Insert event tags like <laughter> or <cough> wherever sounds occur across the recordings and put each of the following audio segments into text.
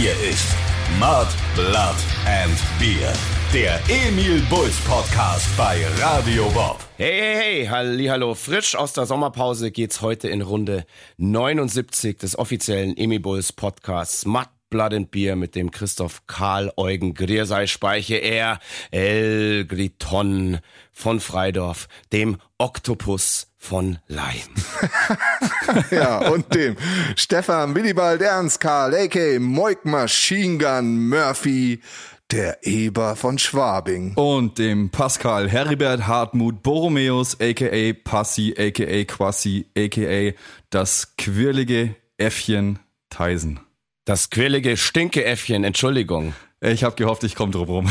Hier ist Mud, Blood and Beer. Der Emil Bulls Podcast bei Radio Bob. Hey, hey, hey, halli, hallo. Frisch aus der Sommerpause geht's heute in Runde 79 des offiziellen Emil Bulls Podcasts Mud, Blood and Beer mit dem Christoph Karl Eugen Griersei Speiche er El Griton von Freidorf, dem Oktopus von Leim. <laughs> ja, und dem Stefan Willibald Ernst Karl, a.k. Moik Machine Gun Murphy, der Eber von Schwabing. Und dem Pascal Heribert Hartmut Borromeus, a.k.a. Passi, a.k.a. Quassi, a.k.a. das quirlige Äffchen Tyson. Das quirlige Stinkeäffchen, Entschuldigung. Ich habe gehofft, ich komme drum rum.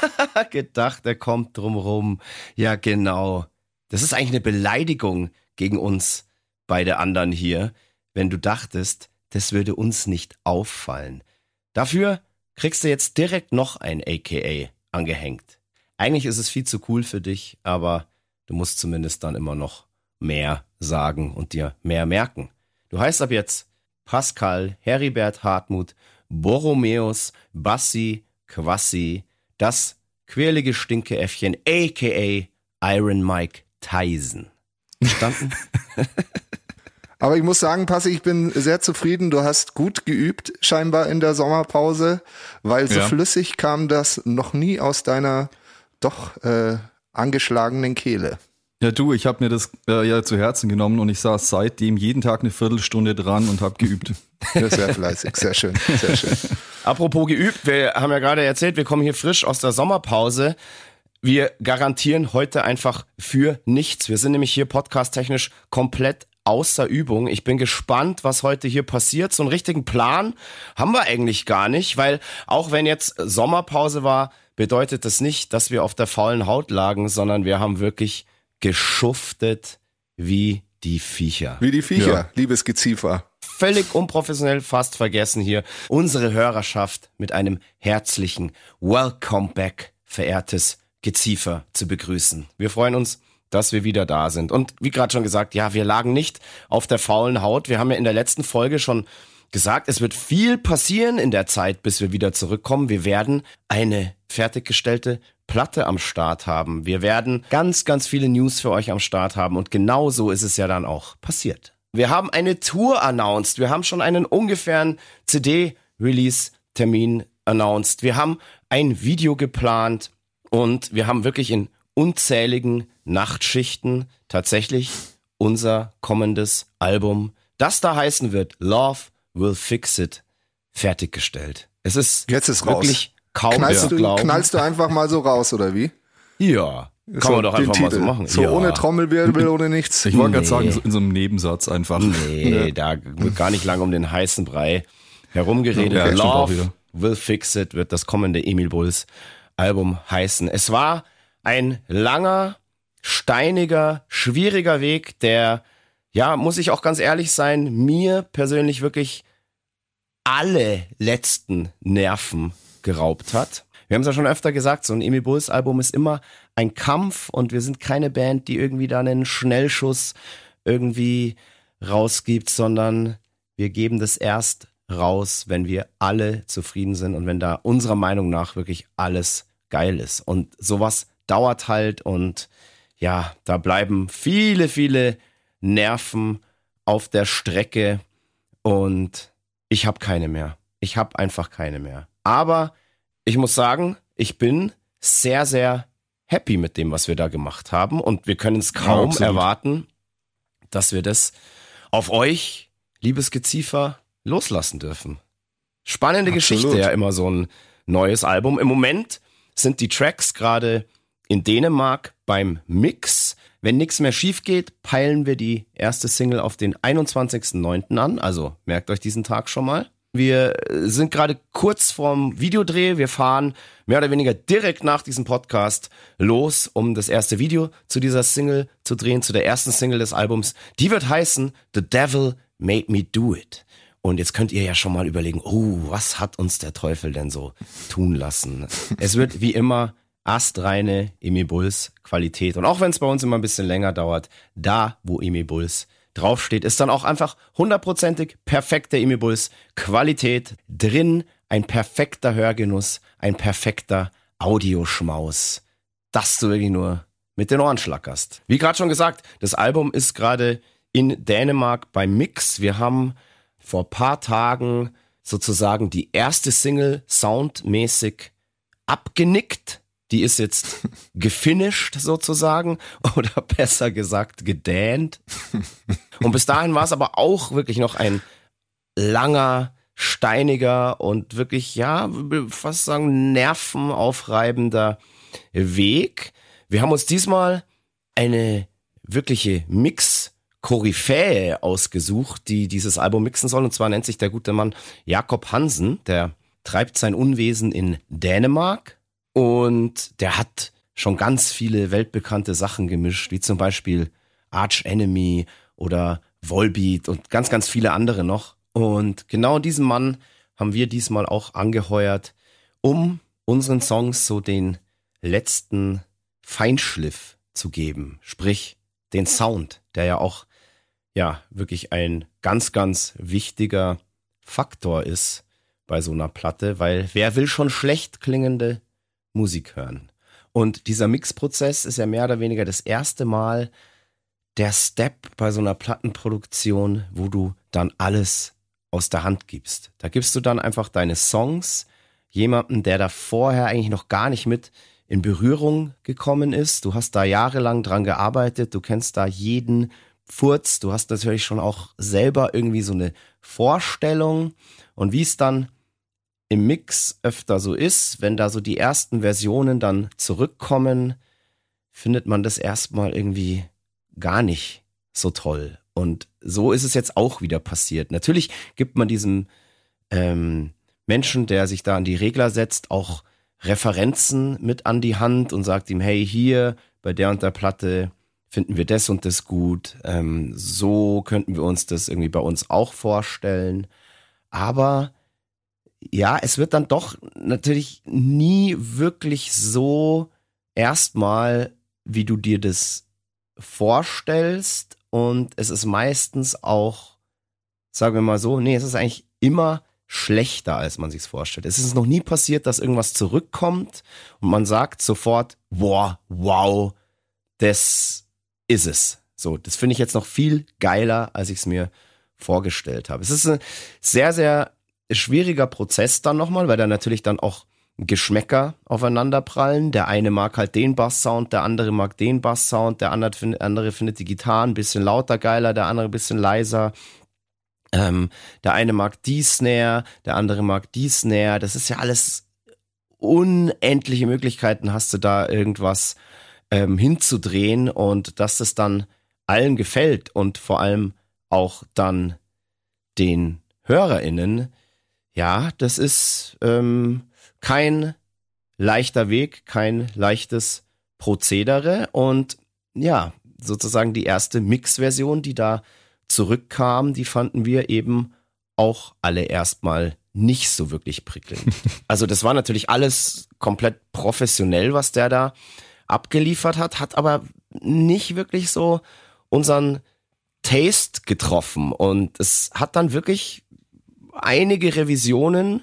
<laughs> Gedacht, er kommt drum rum. Ja, genau. Das ist eigentlich eine Beleidigung gegen uns beide anderen hier, wenn du dachtest, das würde uns nicht auffallen. Dafür kriegst du jetzt direkt noch ein AKA angehängt. Eigentlich ist es viel zu cool für dich, aber du musst zumindest dann immer noch mehr sagen und dir mehr merken. Du heißt ab jetzt Pascal, Heribert Hartmut, Borromeus, Bassi, Quassi, das quirlige Stinkeäffchen, aka Iron Mike Tyson. Verstanden? <laughs> Aber ich muss sagen, Passi, ich bin sehr zufrieden. Du hast gut geübt, scheinbar in der Sommerpause, weil so ja. flüssig kam das noch nie aus deiner doch äh, angeschlagenen Kehle. Ja, du, ich habe mir das äh, ja zu Herzen genommen und ich saß seitdem jeden Tag eine Viertelstunde dran und habe geübt. Sehr fleißig, sehr schön, sehr schön. Apropos geübt, wir haben ja gerade erzählt, wir kommen hier frisch aus der Sommerpause. Wir garantieren heute einfach für nichts. Wir sind nämlich hier podcast-technisch komplett außer Übung. Ich bin gespannt, was heute hier passiert. So einen richtigen Plan haben wir eigentlich gar nicht, weil auch wenn jetzt Sommerpause war, bedeutet das nicht, dass wir auf der faulen Haut lagen, sondern wir haben wirklich geschuftet wie die Viecher. Wie die Viecher, ja. liebes Geziefer. Völlig unprofessionell fast vergessen hier unsere Hörerschaft mit einem herzlichen Welcome back, verehrtes Geziefer zu begrüßen. Wir freuen uns, dass wir wieder da sind. Und wie gerade schon gesagt, ja, wir lagen nicht auf der faulen Haut. Wir haben ja in der letzten Folge schon gesagt, es wird viel passieren in der Zeit, bis wir wieder zurückkommen. Wir werden eine fertiggestellte Platte am Start haben. Wir werden ganz, ganz viele News für euch am Start haben. Und genau so ist es ja dann auch passiert. Wir haben eine Tour announced. Wir haben schon einen ungefähren CD-Release-Termin announced. Wir haben ein Video geplant. Und wir haben wirklich in unzähligen Nachtschichten tatsächlich unser kommendes Album, das da heißen wird Love Will Fix It, fertiggestellt. Es ist, Jetzt ist wirklich raus. kaum knallst zu du, glauben. Knallst du einfach mal so raus, oder wie? Ja, kann so man doch einfach mal so machen. So ja. ohne Trommelwirbel, ohne nichts. Ich wollte Nee. gerade sagen, so in so einem Nebensatz einfach. Nee, da wird gar nicht lange um den heißen Brei herumgeredet. Ja, Love. Will Fix It wird das kommende Emil Bulls Album heißen. Es war ein langer, steiniger, schwieriger Weg, der, ja, muss ich auch ganz ehrlich sein, mir persönlich wirklich alle letzten Nerven geraubt hat. Wir haben es ja schon öfter gesagt, so ein Emil Bulls Album ist immer ein Kampf und wir sind keine Band, die irgendwie da einen Schnellschuss irgendwie rausgibt, sondern wir geben das erst raus, wenn wir alle zufrieden sind und wenn da unserer Meinung nach wirklich alles geil ist. Und sowas dauert halt und ja, da bleiben viele, viele Nerven auf der Strecke und ich habe keine mehr. Ich habe einfach keine mehr. Aber ich muss sagen, ich bin sehr, sehr happy mit dem, was wir da gemacht haben und wir können es kaum absolut. erwarten, dass wir das auf euch, liebes Geziefer, loslassen dürfen. Spannende Absolut. Geschichte ja immer so ein neues Album. Im Moment sind die Tracks gerade in Dänemark beim Mix. Wenn nichts mehr schief geht, peilen wir die erste Single auf den 21.09. an. Also merkt euch diesen Tag schon mal. Wir sind gerade kurz vorm Videodreh. Wir fahren mehr oder weniger direkt nach diesem Podcast los, um das erste Video zu dieser Single zu drehen, zu der ersten Single des Albums. Die wird heißen The Devil Made Me Do It. Und jetzt könnt ihr ja schon mal überlegen, oh, was hat uns der Teufel denn so tun lassen? Es wird wie immer astreine Emi Bulls Qualität. Und auch wenn es bei uns immer ein bisschen länger dauert, da, wo Emi Bulls draufsteht, ist dann auch einfach hundertprozentig perfekte Emi Bulls Qualität drin ein perfekter Hörgenuss, ein perfekter Audioschmaus, dass du wirklich nur mit den Ohren schlackerst. Wie gerade schon gesagt, das Album ist gerade in Dänemark beim Mix. Wir haben vor paar Tagen sozusagen die erste Single soundmäßig abgenickt. Die ist jetzt <laughs> gefinisht sozusagen <laughs> oder besser gesagt gedähnt. Und bis dahin war es aber auch wirklich noch ein langer, steiniger und wirklich, ja, fast sagen, nervenaufreibender Weg. Wir haben uns diesmal eine wirkliche Mix- Koryphäe ausgesucht, die dieses Album mixen soll. Und zwar nennt sich der gute Mann Jakob Hansen. Der treibt sein Unwesen in Dänemark und der hat schon ganz viele weltbekannte Sachen gemischt, wie zum Beispiel Arch Enemy oder Volbeat und ganz, ganz viele andere noch. Und genau diesen Mann haben wir diesmal auch angeheuert, um unseren Songs so den letzten Feinschliff zu geben. Sprich, den Sound, der ja auch ja wirklich ein ganz, ganz wichtiger Faktor ist bei so einer Platte, weil wer will schon schlecht klingende Musik hören? Und dieser Mixprozess ist ja mehr oder weniger das erste Mal der Step bei so einer Plattenproduktion, wo du dann alles aus der Hand gibst. Da gibst du dann einfach deine Songs jemanden, der da vorher eigentlich noch gar nicht mit in Berührung gekommen ist. Du hast da jahrelang dran gearbeitet, du kennst da jeden Furz, du hast natürlich schon auch selber irgendwie so eine Vorstellung und wie es dann im Mix öfter so ist, wenn da so die ersten Versionen dann zurückkommen, findet man das erstmal irgendwie gar nicht so toll. Und so ist es jetzt auch wieder passiert. Natürlich gibt man diesem ähm, Menschen, der sich da an die Regler setzt, auch Referenzen mit an die Hand und sagt ihm, hey, hier bei der und der Platte finden wir das und das gut. Ähm, so könnten wir uns das irgendwie bei uns auch vorstellen. Aber ja, es wird dann doch natürlich nie wirklich so erstmal, wie du dir das vorstellst. Und es ist meistens auch, sagen wir mal so, nee, es ist eigentlich immer schlechter, als man sich's vorstellt. Es ist noch nie passiert, dass irgendwas zurückkommt und man sagt sofort, boah, wow, das ist es. So, das finde ich jetzt noch viel geiler, als ich es mir vorgestellt habe. Es ist ein sehr, sehr schwieriger Prozess dann nochmal, weil da natürlich dann auch Geschmäcker aufeinanderprallen. Der eine mag halt den Basssound, der andere mag den Basssound, der andere, findet die Gitarren ein bisschen lauter geiler, der andere ein bisschen leiser. Ähm, der eine mag die Snare, der andere mag die Snare. Das ist ja alles unendliche Möglichkeiten hast du da irgendwas ähm, hinzudrehen und dass es dann allen gefällt und vor allem auch dann den HörerInnen, ja, das ist ähm, kein leichter Weg, kein leichtes Prozedere und ja, sozusagen die erste Mix-Version, die da zurückkam, die fanden wir eben auch alle erstmal nicht so wirklich prickelnd. <laughs> Also das war natürlich alles komplett professionell, was der da abgeliefert hat, hat aber nicht wirklich so unseren Taste getroffen. Und es hat dann wirklich einige Revisionen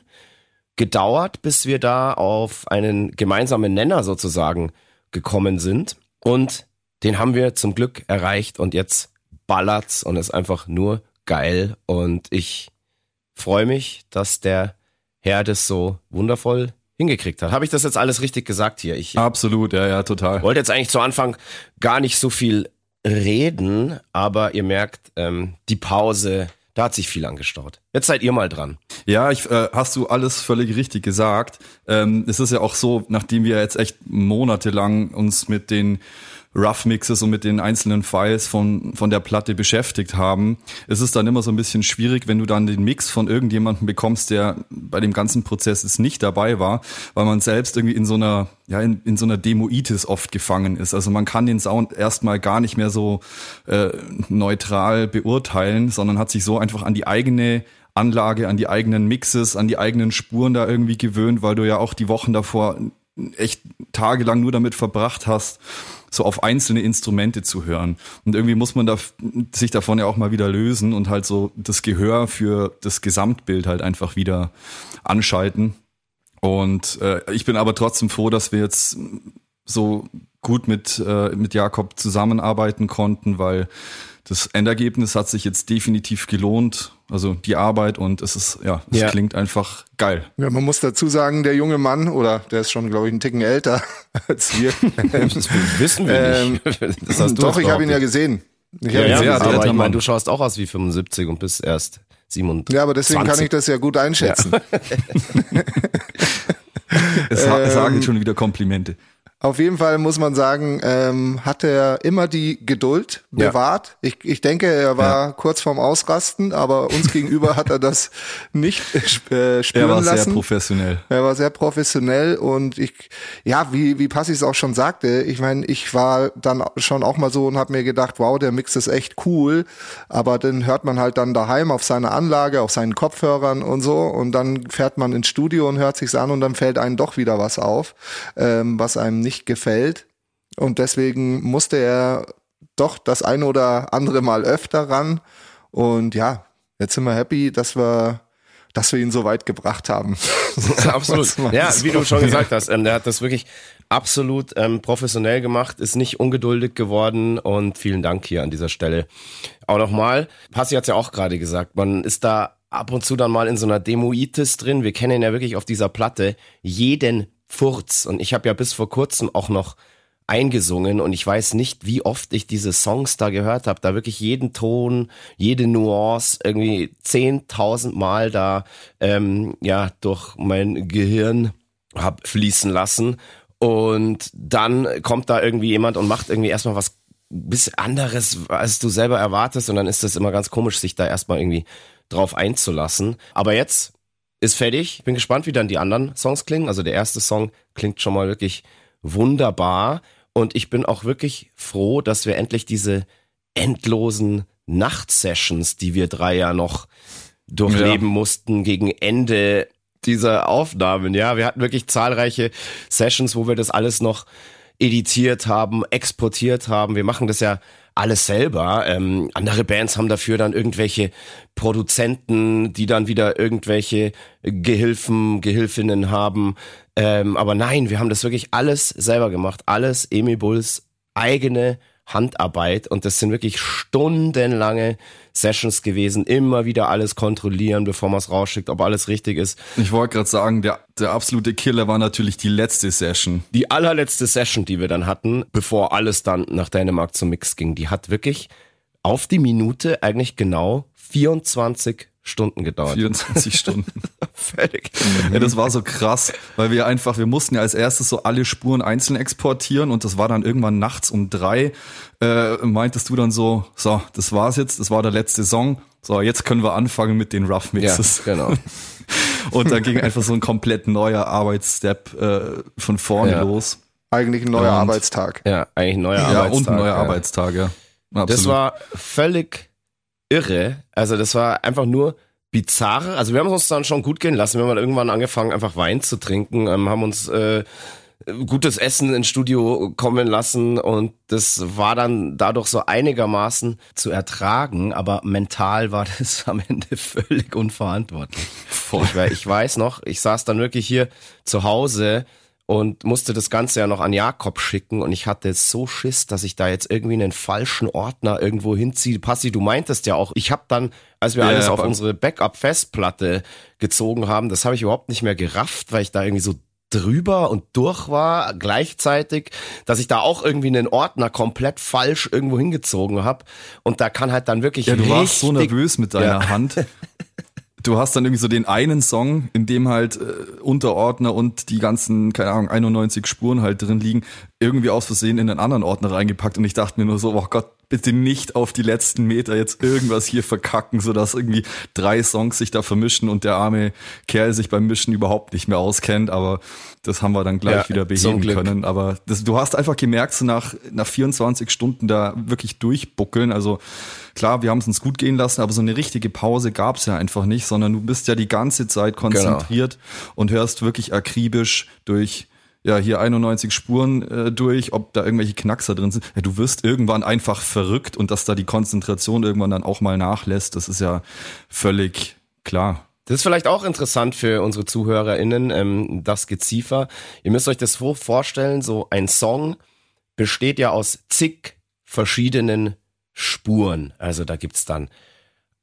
gedauert, bis wir da auf einen gemeinsamen Nenner sozusagen gekommen sind. Und den haben wir zum Glück erreicht und jetzt ballert's und ist einfach nur geil. Und ich freue mich, dass der Herr das so wundervoll hingekriegt hat. Habe ich das jetzt alles richtig gesagt hier? Ich Absolut, ja, ja, total. wollte jetzt eigentlich zu Anfang gar nicht so viel reden, aber ihr merkt, ähm, die Pause, da hat sich viel angestaut. Jetzt seid ihr mal dran. Ja, ich, äh, hast du alles völlig richtig gesagt. Ähm, es ist ja auch so, nachdem wir jetzt echt monatelang uns mit den Rough Mixes und mit den einzelnen Files von, von der Platte beschäftigt haben, ist es dann immer so ein bisschen schwierig, wenn du dann den Mix von irgendjemandem bekommst, der bei dem ganzen Prozess ist nicht dabei war, weil man selbst irgendwie in so einer, ja, in, in so einer Demoitis oft gefangen ist. Also man kann den Sound erstmal gar nicht mehr so äh, neutral beurteilen, sondern hat sich so einfach an die eigene Anlage, an die eigenen Mixes, an die eigenen Spuren da irgendwie gewöhnt, weil du ja auch die Wochen davor echt tagelang nur damit verbracht hast, so auf einzelne Instrumente zu hören. Und irgendwie muss man da, sich davon ja auch mal wieder lösen und halt so das Gehör für das Gesamtbild halt einfach wieder anschalten. Und äh, ich bin aber trotzdem froh, dass wir jetzt so gut mit, äh, mit Jakob zusammenarbeiten konnten, weil das Endergebnis hat sich jetzt definitiv gelohnt. Also die Arbeit und es ist, ja, es ja. klingt einfach geil. Ja, man muss dazu sagen, der junge Mann, oder der ist schon, glaube ich, einen Ticken älter <laughs> als wir. <laughs> das wissen wir ähm, <laughs> nicht. doch, ich habe ihn ja gesehen. Ich ja, ja, gesehen. aber ich meine, du schaust auch aus wie 75 und bist erst 27. Ja, aber deswegen kann ich das ja gut einschätzen. Ja. es, es sagen ähm, schon wieder Komplimente. Auf jeden Fall muss man sagen, ähm, hat er immer die Geduld bewahrt. Ja. Ich, ich denke, er war ja. kurz vorm Ausrasten, aber uns gegenüber hat er das <laughs> nicht äh, spüren Er war lassen. sehr professionell. Er war sehr professionell und ich, ja, wie, wie Passi es auch schon sagte, ich meine, ich war dann schon auch mal so und habe mir gedacht, wow, der Mix ist echt cool, aber dann hört man halt dann daheim auf seiner Anlage, auf seinen Kopfhörern und so und dann fährt man ins Studio und hört sich's an und dann fällt einem doch wieder was auf, ähm, was einem nicht gefällt. Und deswegen musste er doch das eine oder andere Mal öfter ran. Und ja, jetzt sind wir happy, dass wir dass wir ihn so weit gebracht haben. <laughs> absolut. Ja, wie du schon gesagt hast, ähm, der hat das wirklich absolut ähm, professionell gemacht, ist nicht ungeduldig geworden und vielen Dank hier an dieser Stelle. Auch nochmal, Passi hat es ja auch gerade gesagt, man ist da ab und zu dann mal in so einer Demoitis drin. Wir kennen ja wirklich auf dieser Platte jeden Furz. Und ich habe ja bis vor kurzem auch noch eingesungen und ich weiß nicht, wie oft ich diese Songs da gehört habe, da wirklich jeden Ton, jede Nuance irgendwie zehntausend Mal da ähm, ja durch mein Gehirn hab fließen lassen und dann kommt da irgendwie jemand und macht irgendwie erstmal was bisschen anderes, als du selber erwartest und dann ist das immer ganz komisch, sich da erstmal irgendwie drauf einzulassen. Aber jetzt ist fertig. Ich bin gespannt, wie dann die anderen Songs klingen. Also der erste Song klingt schon mal wirklich wunderbar. Und ich bin auch wirklich froh, dass wir endlich diese endlosen Nachtsessions, die wir drei ja noch durchleben ja. mussten, gegen Ende dieser Aufnahmen. Ja, wir hatten wirklich zahlreiche Sessions, wo wir das alles noch editiert haben, exportiert haben. Wir machen das ja alles selber. Ähm, andere Bands haben dafür dann irgendwelche Produzenten, die dann wieder irgendwelche Gehilfen, Gehilfinnen haben. Ähm, aber nein, wir haben das wirklich alles selber gemacht. Alles Emi Bulls eigene Handarbeit und das sind wirklich stundenlange Sessions gewesen, immer wieder alles kontrollieren, bevor man es rausschickt, ob alles richtig ist. Ich wollte gerade sagen, der, der absolute Killer war natürlich die letzte Session. Die allerletzte Session, die wir dann hatten, bevor alles dann nach Dänemark zum Mix ging, die hat wirklich auf die Minute eigentlich genau 24 Stunden gedauert. 24 <laughs> Stunden. Fertig. Ja, das war so krass, weil wir einfach, wir mussten ja als erstes so alle Spuren einzeln exportieren und das war dann irgendwann nachts um drei. Äh, meintest du dann so, so, das war's jetzt, das war der letzte Song. So, jetzt können wir anfangen mit den Rough Mixes. Ja, genau. <laughs> und da ging einfach so ein komplett neuer Arbeitsstep äh, von vorne ja. los. Eigentlich ein neuer und, Arbeitstag. Ja, eigentlich ein neuer ja, Arbeitstag. Und ein neuer ja. Arbeitstag, ja. Absolut. Das war völlig irre. Also das war einfach nur bizarr. Also wir haben uns dann schon gut gehen lassen. Wir haben irgendwann angefangen, einfach Wein zu trinken, ähm, haben uns äh, gutes Essen ins Studio kommen lassen und das war dann dadurch so einigermaßen zu ertragen, aber mental war <laughs> das am Ende völlig unverantwortlich. Ich, ich weiß noch, ich saß dann wirklich hier zu Hause und musste das Ganze ja noch an Jakob schicken und ich hatte so Schiss, dass ich da jetzt irgendwie einen falschen Ordner irgendwo hinziehe. Passi, du meintest ja auch, ich habe dann, als wir ja, alles auf unsere Backup-Festplatte gezogen haben, das habe ich überhaupt nicht mehr gerafft, weil ich da irgendwie so drüber und durch war gleichzeitig, dass ich da auch irgendwie einen Ordner komplett falsch irgendwo hingezogen habe und da kann halt dann wirklich Ja, du warst so nervös mit deiner ja. Hand. <laughs> du hast dann irgendwie so den einen Song, in dem halt äh, Unterordner und die ganzen, keine Ahnung, 91 Spuren halt drin liegen, irgendwie aus Versehen in einen anderen Ordner reingepackt. Und ich dachte mir nur so, oh Gott, bitte nicht auf die letzten Meter jetzt irgendwas hier verkacken, sodass irgendwie drei Songs sich da vermischen und der arme Kerl sich beim Mischen überhaupt nicht mehr auskennt, aber das haben wir dann gleich ja, wieder beheben können. Aber das, du hast einfach gemerkt, so nach, nach 24 Stunden da wirklich durchbuckeln. Also klar, wir haben es uns gut gehen lassen, aber so eine richtige Pause gab es ja einfach nicht, sondern du bist ja die ganze Zeit konzentriert genau. und hörst wirklich akribisch durch ja hier 91 Spuren äh, durch, ob da irgendwelche Knackser drin sind. Ja, du wirst irgendwann einfach verrückt und dass da die Konzentration irgendwann dann auch mal nachlässt, das ist ja völlig klar. Das ist vielleicht auch interessant für unsere ZuhörerInnen, ähm, das Geziefer. Ihr müsst euch das so vorstellen, so ein Song besteht ja aus zig verschiedenen Spuren. Also da gibt's dann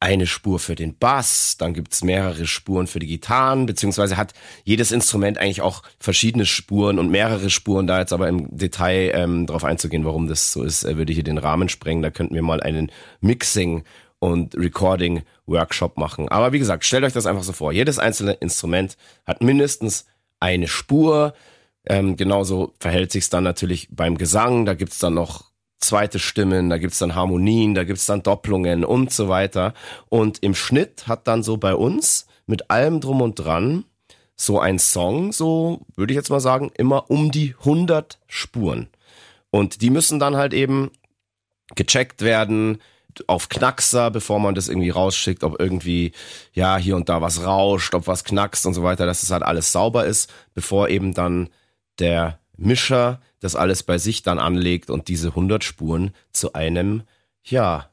eine Spur für den Bass, dann gibt's mehrere Spuren für die Gitarren, beziehungsweise hat jedes Instrument eigentlich auch verschiedene Spuren und mehrere Spuren. Da jetzt aber im Detail ähm, darauf einzugehen, warum das so ist, äh, würde hier den Rahmen sprengen. Da könnten wir mal einen Mixing und Recording Workshop machen. Aber wie gesagt, stellt euch das einfach so vor. Jedes einzelne Instrument hat mindestens eine Spur. Ähm, genauso verhält sich's dann natürlich beim Gesang. Da gibt's dann noch zweite Stimmen, da gibt's dann Harmonien, da gibt's dann Doppelungen und so weiter. Und im Schnitt hat dann so bei uns mit allem drum und dran so ein Song, so würde ich jetzt mal sagen, immer um die 100 Spuren. Und die müssen dann halt eben gecheckt werden auf Knackser, bevor man das irgendwie rausschickt, ob irgendwie, ja, hier und da was rauscht, ob was knackst und so weiter, dass es halt alles sauber ist, bevor eben dann der Mischer das alles bei sich dann anlegt und diese 100 Spuren zu einem, ja,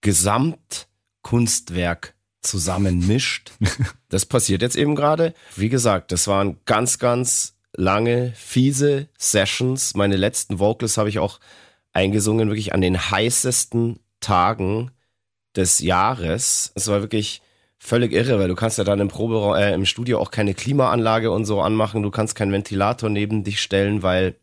Gesamtkunstwerk zusammenmischt. <laughs> Das passiert jetzt eben gerade. Wie gesagt, das waren ganz, ganz lange, fiese Sessions. Meine letzten Vocals habe ich auch eingesungen, wirklich an den heißesten Tagen des Jahres. Es war wirklich völlig irre, weil du kannst ja dann im Proberaum, äh, im Studio auch keine Klimaanlage und so anmachen. Du kannst keinen Ventilator neben dich stellen, weil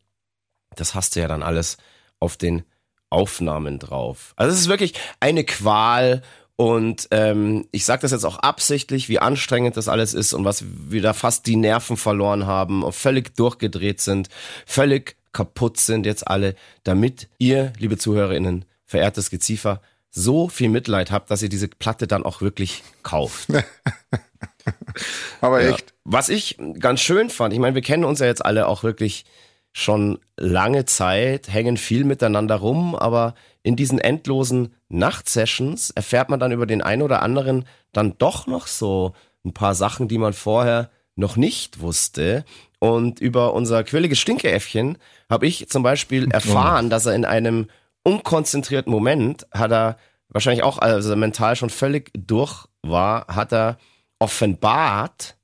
das hast du ja dann alles auf den Aufnahmen drauf. Also es ist wirklich eine Qual und ähm, ich sage das jetzt auch absichtlich, wie anstrengend das alles ist und was wir da fast die Nerven verloren haben und völlig durchgedreht sind, völlig kaputt sind jetzt alle, damit ihr, liebe ZuhörerInnen, verehrtes Geziefer, so viel Mitleid habt, dass ihr diese Platte dann auch wirklich kauft. <laughs> Aber echt. Ja. Was ich ganz schön fand, ich meine, wir kennen uns ja jetzt alle auch wirklich schon lange Zeit, hängen viel miteinander rum, aber in diesen endlosen Nachtsessions erfährt man dann über den einen oder anderen dann doch noch so ein paar Sachen, die man vorher noch nicht wusste. Und über unser quirliges Stinkeäffchen habe ich zum Beispiel oh. erfahren, dass er in einem unkonzentrierten Moment hat er wahrscheinlich auch, also mental schon völlig durch war, hat er offenbart,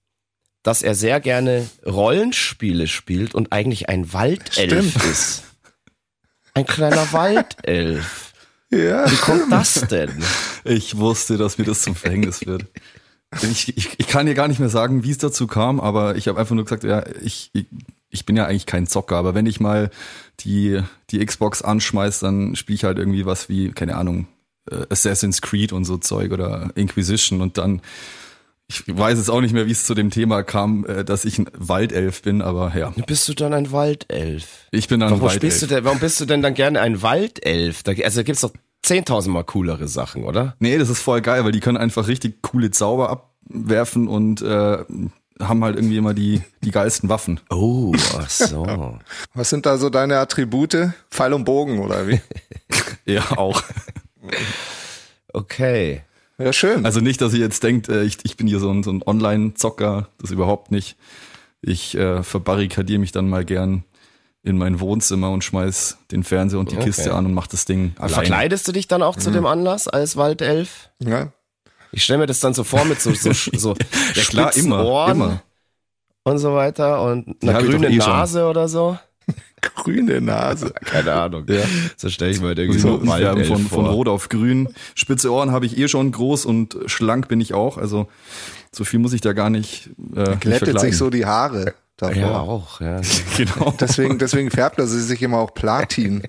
dass er sehr gerne Rollenspiele spielt und eigentlich ein Waldelf Stimmt. ist. Ein kleiner <laughs> Waldelf. Ja. Wie kommt das denn? Ich wusste, dass mir das zum Verhängnis wird. Ich, ich, ich kann dir gar nicht mehr sagen, wie es dazu kam, aber ich habe einfach nur gesagt, ja, ich, ich, ich bin ja eigentlich kein Zocker, aber wenn ich mal die, die Xbox anschmeiß, dann spiele ich halt irgendwie was wie, keine Ahnung, äh, Assassin's Creed und so Zeug oder Inquisition und dann ich weiß jetzt auch nicht mehr, wie es zu dem Thema kam, äh, dass ich ein Waldelf bin, aber ja. Bist du dann ein Waldelf? Ich bin dann warum ein Waldelf. Bist du denn, warum bist du denn dann gerne ein Waldelf? Da, also da gibt's doch 10.000 mal coolere Sachen, oder? Nee, das ist voll geil, weil die können einfach richtig coole Zauber abwerfen und äh, haben halt irgendwie immer die, die geilsten Waffen. Oh, ach so. <laughs> Was sind da so deine Attribute? Pfeil und Bogen oder wie? <laughs> ja, auch. Okay. Ja, schön. Also nicht, dass ihr jetzt denkt, äh, ich, ich bin hier so ein, so ein Online-Zocker, das überhaupt nicht. Ich äh, verbarrikadiere mich dann mal gern in mein Wohnzimmer und schmeiß den Fernseher und die okay. Kiste an und mach das Ding allein. Verkleidest du dich dann auch mhm. zu dem Anlass als Waldelf? Ja. Ich stelle mir das dann so vor mit so, so, <laughs> so ja, klar, immer, Ohren immer. und so weiter und einer grünen eh Nase schon. oder so. <laughs> Grüne Nase. <laughs> Keine Ahnung. Ja. So stelle ich mir halt irgendwie so Waldelf von, von Rot auf Grün. Spitze Ohren habe ich eh schon groß und schlank bin ich auch. Also so viel muss ich da gar nicht. Äh, Glättet sich so die Haare. Davor. Ja, auch, ja. <laughs> genau. Deswegen, deswegen färbt er sich immer auch Platin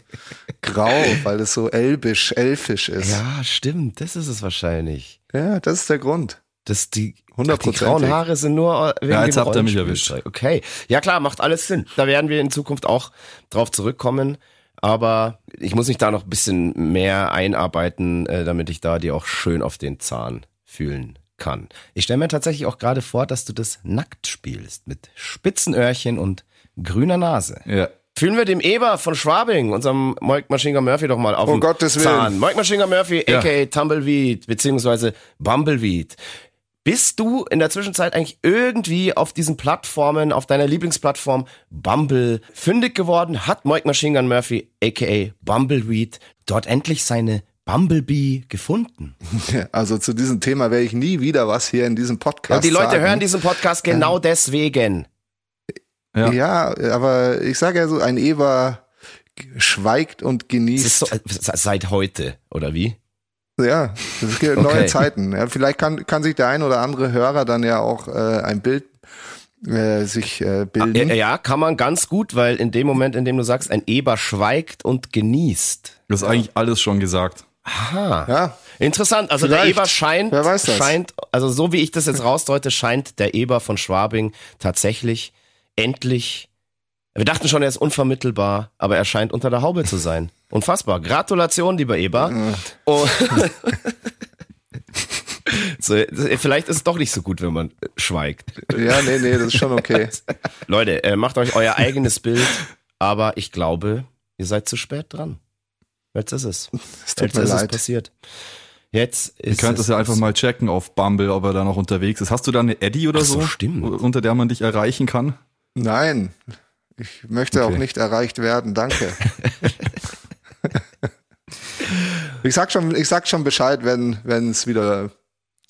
grau, weil es so elbisch, elfisch ist. Ja, stimmt. Das ist es wahrscheinlich. Ja, das ist der Grund. Das die, ach, die grauen Haare sind nur wegen Ja, jetzt habt ihr mich erwischt. Okay. Ja klar, macht alles Sinn. Da werden wir in Zukunft auch drauf zurückkommen. Aber ich muss mich da noch ein bisschen mehr einarbeiten, äh, damit ich da dir auch schön auf den Zahn fühlen kann. Ich stelle mir tatsächlich auch gerade vor, dass du das nackt spielst, mit spitzen Öhrchen und grüner Nase. Ja. Fühlen wir dem Eber von Schwabing, unserem Mike Machine Murphy, doch mal auf oh den Zahn. Mike Machine Murphy, ja. aka Tumbleweed, beziehungsweise Bumbleweed. Bist du in der Zwischenzeit eigentlich irgendwie auf diesen Plattformen, auf deiner Lieblingsplattform Bumble fündig geworden? Hat Mike Machine Gun Murphy, aka Bumbleweed, dort endlich seine Bumblebee gefunden? <laughs> Also zu diesem Thema werde ich nie wieder was hier in diesem Podcast Und die Leute sagen. hören diesen Podcast genau deswegen. Ja. Ja. aber ich sage ja so, ein Eber schweigt und genießt. ist so, äh, seit heute, oder wie? Ja, es gibt neue Okay. Zeiten. Ja, vielleicht kann, kann sich der ein oder andere Hörer dann ja auch äh, ein Bild äh, sich äh, bilden. Äh, Ja, kann man ganz gut, weil in dem Moment, in dem du sagst, ein Eber schweigt und genießt. Das ist eigentlich alles schon gesagt. Aha. Ja, Interessant. Also Vielleicht. der Eber scheint, Wer weiß das? scheint, also so wie ich das jetzt rausdeute, scheint der Eber von Schwabing tatsächlich endlich. Wir dachten schon, er ist unvermittelbar, aber er scheint unter der Haube zu sein. Unfassbar. Gratulation, lieber Eber. Oh. <laughs> so, vielleicht ist es doch nicht so gut, wenn man äh, schweigt. ja, nee, nee, das ist schon okay. <laughs> Leute, äh, macht euch euer eigenes Bild, aber ich glaube, ihr seid zu spät dran. Jetzt ist es. Es tut Jetzt mir ist es leid. passiert. Jetzt Ihr ist könnt es das ja einfach mal checken auf Bumble, ob er da noch unterwegs ist. Hast du da eine Eddy oder Ach so, so, stimmt. unter der man dich erreichen kann? Nein, ich möchte Okay. auch nicht erreicht werden, danke. <laughs> ich sag schon, ich sag schon Bescheid, wenn wenn es wieder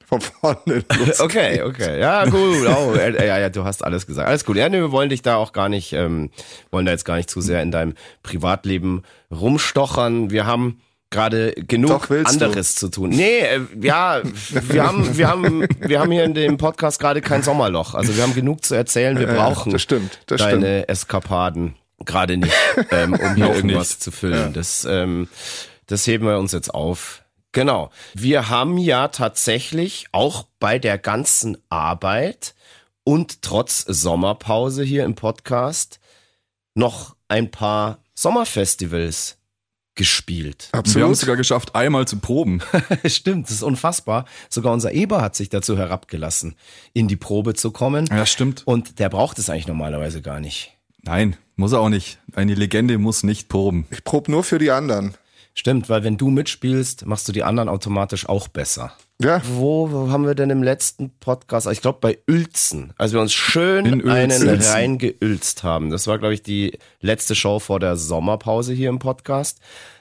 von vorne <laughs> losgeht. Okay, okay. Ja, gut. Oh, äh, ja, ja, du hast alles gesagt. Alles gut. Ja, nee, wir wollen dich da auch gar nicht, ähm, wollen da jetzt gar nicht zu sehr in deinem Privatleben rumstochern. Wir haben gerade genug Doch, willst du. anderes zu tun. Nee, äh, ja, wir haben, wir haben, wir haben hier in dem Podcast gerade kein Sommerloch. Also wir haben genug zu erzählen. Wir Ja, brauchen das stimmt, das stimmt. deine Eskapaden gerade nicht, ähm, um hier irgendwas nicht. zu füllen. Das, ähm, das heben wir uns jetzt auf. Genau. Wir haben ja tatsächlich auch bei der ganzen Arbeit und trotz Sommerpause hier im Podcast noch ein paar Sommerfestivals gespielt. Wir haben Absolut. es sogar geschafft, einmal zu proben. <laughs> Stimmt, das ist unfassbar. Sogar unser Eber hat sich dazu herabgelassen, in die Probe zu kommen. Ja, stimmt. Und der braucht es eigentlich normalerweise gar nicht. Nein, muss er auch nicht. Eine Legende muss nicht proben. Ich probe nur für die anderen. Stimmt, weil wenn du mitspielst, machst du die anderen automatisch auch besser. Ja, Wo, wo haben wir denn im letzten Podcast? Ich glaube bei Uelzen, als wir uns schön In einen reingeülzt haben. Das war, glaube ich, die letzte Show vor der Sommerpause hier im Podcast.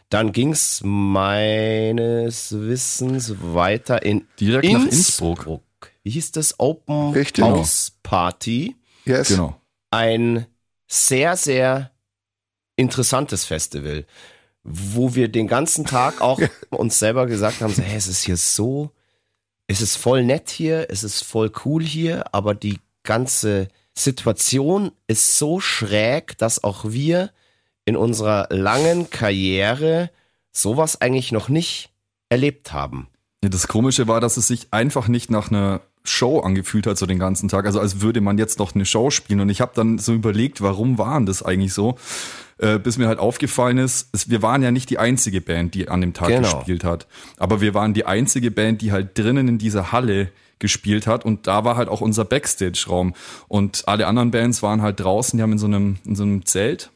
Dann ging's meines Wissens weiter in Direkt nach Innsbruck. Wie hieß das? Open Richtig. House Party. yes. Genau. Ein sehr, sehr interessantes Festival, wo wir den ganzen Tag auch <laughs> uns selber gesagt haben, so, hey, es ist hier so, es ist voll nett hier, es ist voll cool hier, aber die ganze Situation ist so schräg, dass auch wir in unserer langen Karriere sowas eigentlich noch nicht erlebt haben. Ja, das Komische war, dass es sich einfach nicht nach einer Show angefühlt hat so den ganzen Tag. Also als würde man jetzt noch eine Show spielen. Und ich habe dann so überlegt, warum waren das eigentlich so? Äh, bis mir halt aufgefallen ist, es, wir waren ja nicht die einzige Band, die an dem Tag Genau. gespielt hat. Aber wir waren die einzige Band, die halt drinnen in dieser Halle gespielt hat und da war halt auch unser Backstage-Raum. Und alle anderen Bands waren halt draußen, die haben in so einem, in so einem Zelt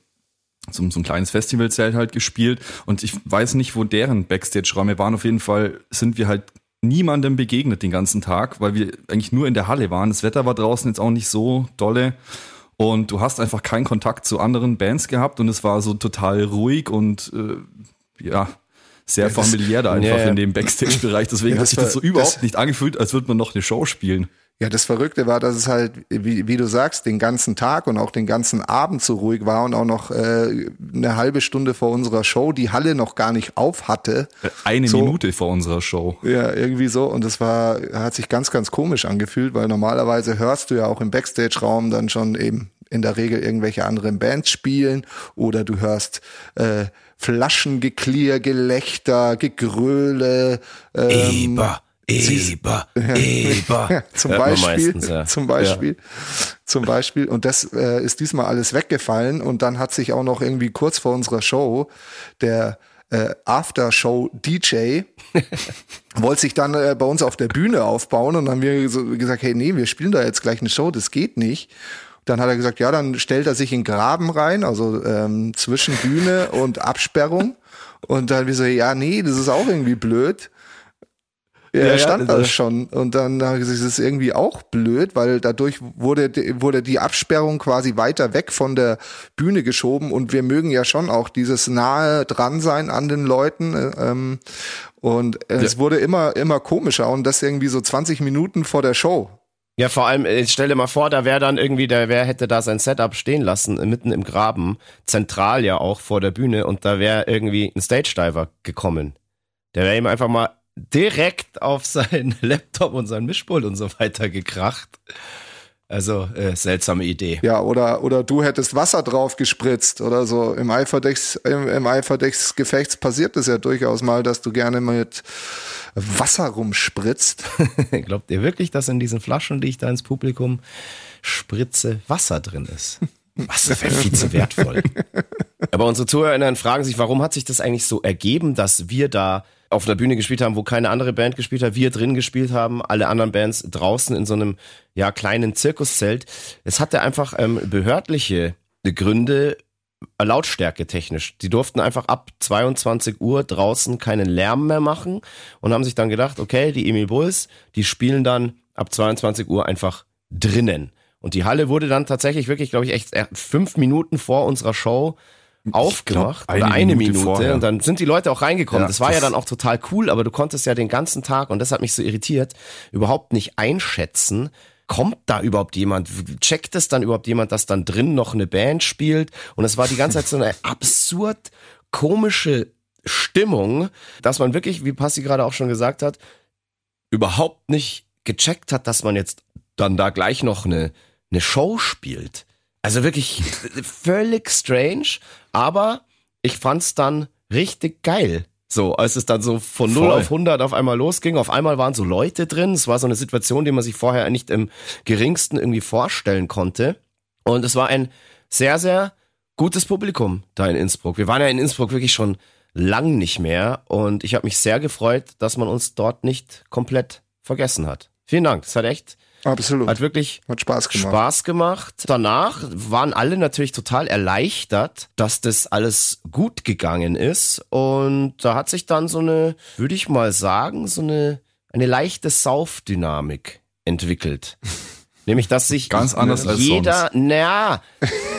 so, so ein kleines Festivalzelt halt gespielt und ich weiß nicht, wo deren Backstage-Räume waren. Auf jeden Fall sind wir halt niemandem begegnet den ganzen Tag, weil wir eigentlich nur in der Halle waren. Das Wetter war draußen jetzt auch nicht so dolle und du hast einfach keinen Kontakt zu anderen Bands gehabt und es war so total ruhig und äh, ja, sehr familiär da einfach Ja, ja. in dem Backstage-Bereich. Deswegen Ja, hat sich das so überhaupt das- nicht angefühlt, als würde man noch eine Show spielen. Ja, das Verrückte war, dass es halt, wie, wie du sagst, den ganzen Tag und auch den ganzen Abend so ruhig war und auch noch äh, eine halbe Stunde vor unserer Show die Halle noch gar nicht auf hatte. Eine So. Minute vor unserer Show. Ja, irgendwie so. Und das war, hat sich ganz, ganz komisch angefühlt, weil normalerweise hörst du ja auch im Backstage-Raum dann schon eben in der Regel irgendwelche anderen Bands spielen oder du hörst äh, Flaschengeklirr, Gelächter, Gegröle. Ähm, Eber, Eber, <laughs> Eber. zum Beispiel, meistens, ja. zum Beispiel, zum Beispiel. Und das äh, ist diesmal alles weggefallen. Und dann hat sich auch noch irgendwie kurz vor unserer Show der äh, Aftershow-DJ <laughs> wollte sich dann äh, bei uns auf der Bühne aufbauen und dann haben wir so gesagt, hey, nee, wir spielen da jetzt gleich eine Show, das geht nicht. Dann hat er gesagt, ja, dann stellt er sich in Graben rein, also ähm, zwischen Bühne und Absperrung. Und dann wir so, ja, nee, das ist auch irgendwie blöd. Ja, ja, stand ja, das schon. Und dann habe ich gesagt, das ist irgendwie auch blöd, weil dadurch wurde, wurde die Absperrung quasi weiter weg von der Bühne geschoben und wir mögen ja schon auch dieses nahe dran sein an den Leuten. Ähm, und es ja. wurde immer, immer komischer und das irgendwie so 20 Minuten vor der Show. Ja, vor allem, ich äh, stell dir mal vor, da wäre dann irgendwie, der wer hätte da sein Setup stehen lassen, äh, mitten im Graben, zentral ja auch vor der Bühne und da wäre irgendwie ein Stage Diver gekommen. Der wäre ihm einfach mal direkt auf seinen <laughs> Laptop und sein Mischpult und so weiter gekracht. Also äh, seltsame Idee. Ja, oder, oder du hättest Wasser drauf gespritzt oder so. Im Eifer des, im, im Eifer des Gefechts passiert es ja durchaus mal, dass du gerne mit Wasser rumspritzt. <laughs> Glaubt ihr wirklich, dass in diesen Flaschen, die ich da ins Publikum spritze, Wasser drin ist? Wasser wäre viel zu wertvoll. <laughs> Aber unsere Zuhörerinnen fragen sich, warum hat sich das eigentlich so ergeben, dass wir da auf einer Bühne gespielt haben, wo keine andere Band gespielt hat, wir drin gespielt haben, alle anderen Bands draußen in so einem ja kleinen Zirkuszelt. Es hatte einfach ähm, behördliche Gründe, Lautstärke technisch. Die durften einfach ab 22 Uhr draußen keinen Lärm mehr machen und haben sich dann gedacht, okay, die Emil Bulls, die spielen dann ab 22 Uhr einfach drinnen. Und die Halle wurde dann tatsächlich wirklich, glaube ich, echt fünf Minuten vor unserer Show aufgemacht glaub, eine oder eine Minute, Minute und dann sind die Leute auch reingekommen. Ja, das war das ja dann auch total cool, aber du konntest ja den ganzen Tag und das hat mich so irritiert, überhaupt nicht einschätzen, kommt da überhaupt jemand? Checkt es dann überhaupt jemand, dass dann drin noch eine Band spielt? Und es war die ganze Zeit so eine <laughs> absurd komische Stimmung, dass man wirklich, wie Passi gerade auch schon gesagt hat, überhaupt nicht gecheckt hat, dass man jetzt dann da gleich noch eine, eine Show spielt. Also wirklich völlig strange, aber ich fand's dann richtig geil. So, als es dann so von 0 auf 100 auf einmal losging, auf einmal waren so Leute drin. Es war so eine Situation, die man sich vorher nicht im geringsten irgendwie vorstellen konnte. Und es war ein sehr, sehr gutes Publikum da in Innsbruck. Wir waren ja in Innsbruck wirklich schon lang nicht mehr und ich habe mich sehr gefreut, dass man uns dort nicht komplett vergessen hat. Vielen Dank. Das hat echt Absolut. Hat wirklich Hat Spaß gemacht. Spaß gemacht. Danach waren alle natürlich total erleichtert, dass das alles gut gegangen ist. Und da hat sich dann so eine, würde ich mal sagen, so eine, eine leichte Saufdynamik entwickelt. <laughs> Nämlich, dass sich ganz anders als jeder, naja,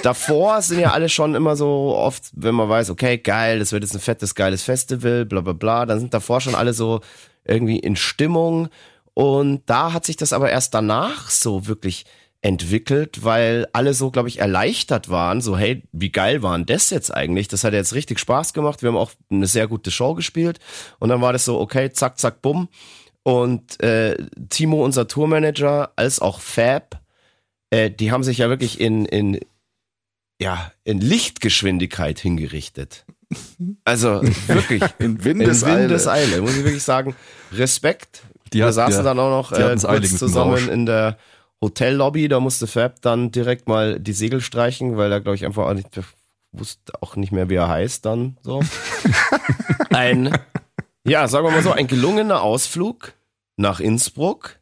davor sind ja alle schon immer so oft, wenn man weiß, okay, geil, das wird jetzt ein fettes, geiles Festival, bla bla bla, dann sind davor schon alle so irgendwie in Stimmung und da hat sich das aber erst danach so wirklich entwickelt, weil alle so, glaube ich, erleichtert waren. So, hey, wie geil waren das jetzt eigentlich? Das hat jetzt richtig Spaß gemacht. Wir haben auch eine sehr gute Show gespielt. Und dann war das so, okay, zack, zack, bumm. Und äh, Timo, unser Tourmanager, als auch Fab, äh, die haben sich ja wirklich in, in, ja, in Lichtgeschwindigkeit hingerichtet. <laughs> Also wirklich. in Windeseile. In Windeseile, muss ich wirklich sagen. Respekt die wir saßen ja, dann auch noch äh, kurz zusammen in der Hotellobby. Da musste Fab dann direkt mal die Segel streichen, weil er, glaube ich, einfach auch nicht, wusste auch nicht mehr, wie er heißt dann so. <laughs> ein, ja, sagen wir mal so, ein gelungener Ausflug nach Innsbruck.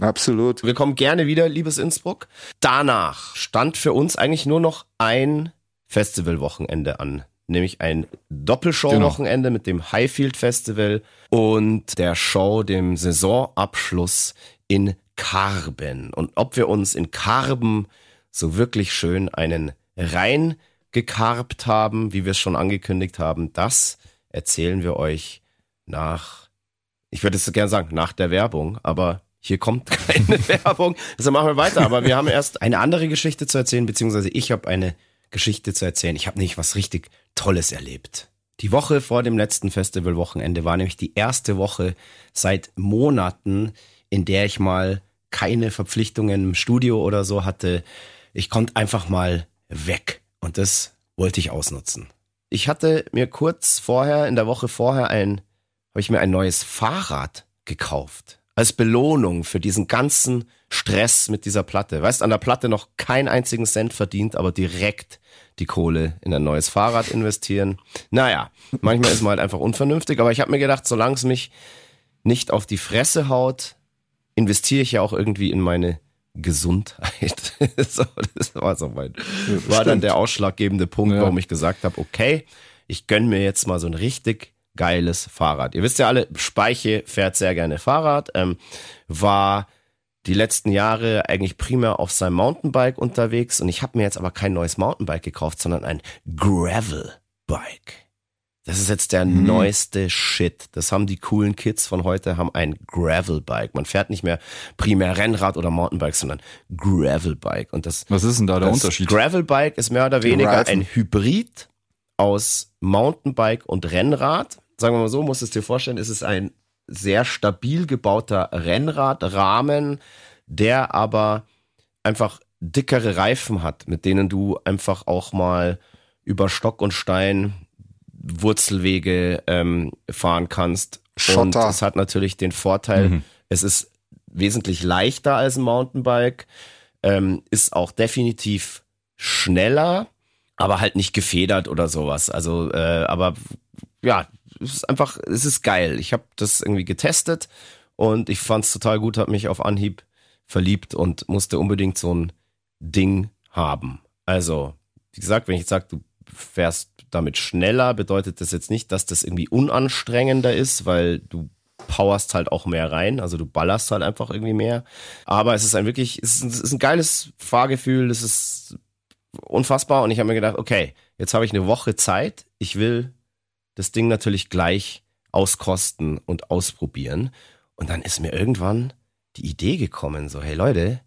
Absolut. Wir kommen gerne wieder, liebes Innsbruck. Danach stand für uns eigentlich nur noch ein Festivalwochenende an nämlich ein Doppelshow-Wochenende genau. mit dem Highfield Festival und der Show, dem Saisonabschluss in Karben. Und ob wir uns in Karben so wirklich schön einen rein gekarbt haben, wie wir es schon angekündigt haben, das erzählen wir euch nach, ich würde es gerne sagen, nach der Werbung, aber hier kommt <laughs> keine Werbung. Also machen wir weiter. Aber wir haben erst eine andere Geschichte zu erzählen, beziehungsweise ich habe eine Geschichte zu erzählen. Ich habe nämlich was richtig Tolles erlebt. Die Woche vor dem letzten Festivalwochenende war nämlich die erste Woche seit Monaten, in der ich mal keine Verpflichtungen im Studio oder so hatte. Ich konnte einfach mal weg und das wollte ich ausnutzen. Ich hatte mir kurz vorher, in der Woche vorher, ein, habe ich mir ein neues Fahrrad gekauft. Als Belohnung für diesen ganzen Stress mit dieser Platte. Weißt, an der Platte noch keinen einzigen Cent verdient, aber direkt die Kohle in ein neues Fahrrad investieren. Naja, manchmal ist man halt einfach unvernünftig, aber ich habe mir gedacht, solange es mich nicht auf die Fresse haut, investiere ich ja auch irgendwie in meine Gesundheit. <laughs> so, das war so mein, war dann der ausschlaggebende Punkt, ja. warum ich gesagt habe, okay, ich gönn mir jetzt mal so ein richtig geiles Fahrrad. Ihr wisst ja alle, Speiche fährt sehr gerne Fahrrad, ähm, war die letzten Jahre eigentlich primär auf seinem Mountainbike unterwegs und ich habe mir jetzt aber kein neues Mountainbike gekauft, sondern ein Gravelbike. Das ist jetzt der mhm. neueste Shit. Das haben die coolen Kids von heute, haben ein Gravelbike. Man fährt nicht mehr primär Rennrad oder Mountainbike, sondern Gravelbike. Und das, Was ist denn da der Unterschied? Gravelbike ist mehr oder weniger ein Hybrid aus Mountainbike und Rennrad. Sagen wir mal so, musst du es dir vorstellen, ist es ein sehr stabil gebauter Rennradrahmen, der aber einfach dickere Reifen hat, mit denen du einfach auch mal über Stock und Stein Wurzelwege ähm, fahren kannst. Schotter. Und es hat natürlich den Vorteil, mhm. es ist wesentlich leichter als ein Mountainbike, ähm, ist auch definitiv schneller, aber halt nicht gefedert oder sowas. Also, äh, aber ja, es ist einfach, es ist geil. Ich habe das irgendwie getestet und ich fand es total gut, habe mich auf Anhieb verliebt und musste unbedingt so ein Ding haben. Also, wie gesagt, wenn ich jetzt sage, du fährst damit schneller, bedeutet das jetzt nicht, dass das irgendwie unanstrengender ist, weil du powerst halt auch mehr rein, also du ballerst halt einfach irgendwie mehr. Aber es ist ein wirklich, es ist ein, es ist ein geiles Fahrgefühl, es ist unfassbar und ich habe mir gedacht, okay, jetzt habe ich eine Woche Zeit, ich will das Ding natürlich gleich auskosten und ausprobieren. Und dann ist mir irgendwann die Idee gekommen, so, hey Leute,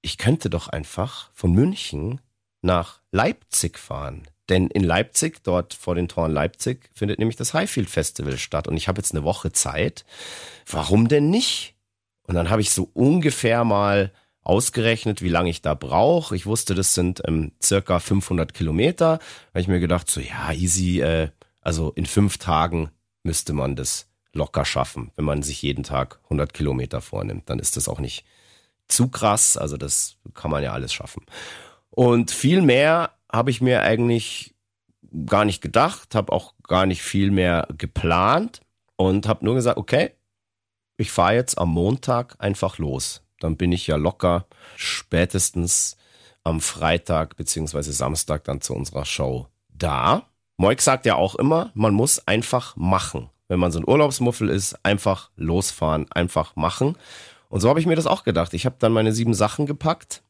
ich könnte doch einfach von München nach Leipzig fahren. Denn in Leipzig, dort vor den Toren Leipzig, findet nämlich das Highfield Festival statt. Und ich habe jetzt eine Woche Zeit. Warum denn nicht? Und dann habe ich so ungefähr mal ausgerechnet, wie lange ich da brauche. Ich wusste, das sind ähm, circa 500 Kilometer. Da habe ich mir gedacht, so ja, easy, äh, also in fünf Tagen müsste man das locker schaffen, wenn man sich jeden Tag 100 Kilometer vornimmt. Dann ist das auch nicht zu krass. Also das kann man ja alles schaffen. Und viel mehr habe ich mir eigentlich gar nicht gedacht, habe auch gar nicht viel mehr geplant und habe nur gesagt, okay, ich fahre jetzt am Montag einfach los. Dann bin ich ja locker spätestens am Freitag beziehungsweise Samstag dann zu unserer Show da. Moik sagt ja auch immer, man muss einfach machen. Wenn man so ein Urlaubsmuffel ist, einfach losfahren, einfach machen. Und so habe ich mir das auch gedacht. Ich habe dann meine sieben Sachen gepackt.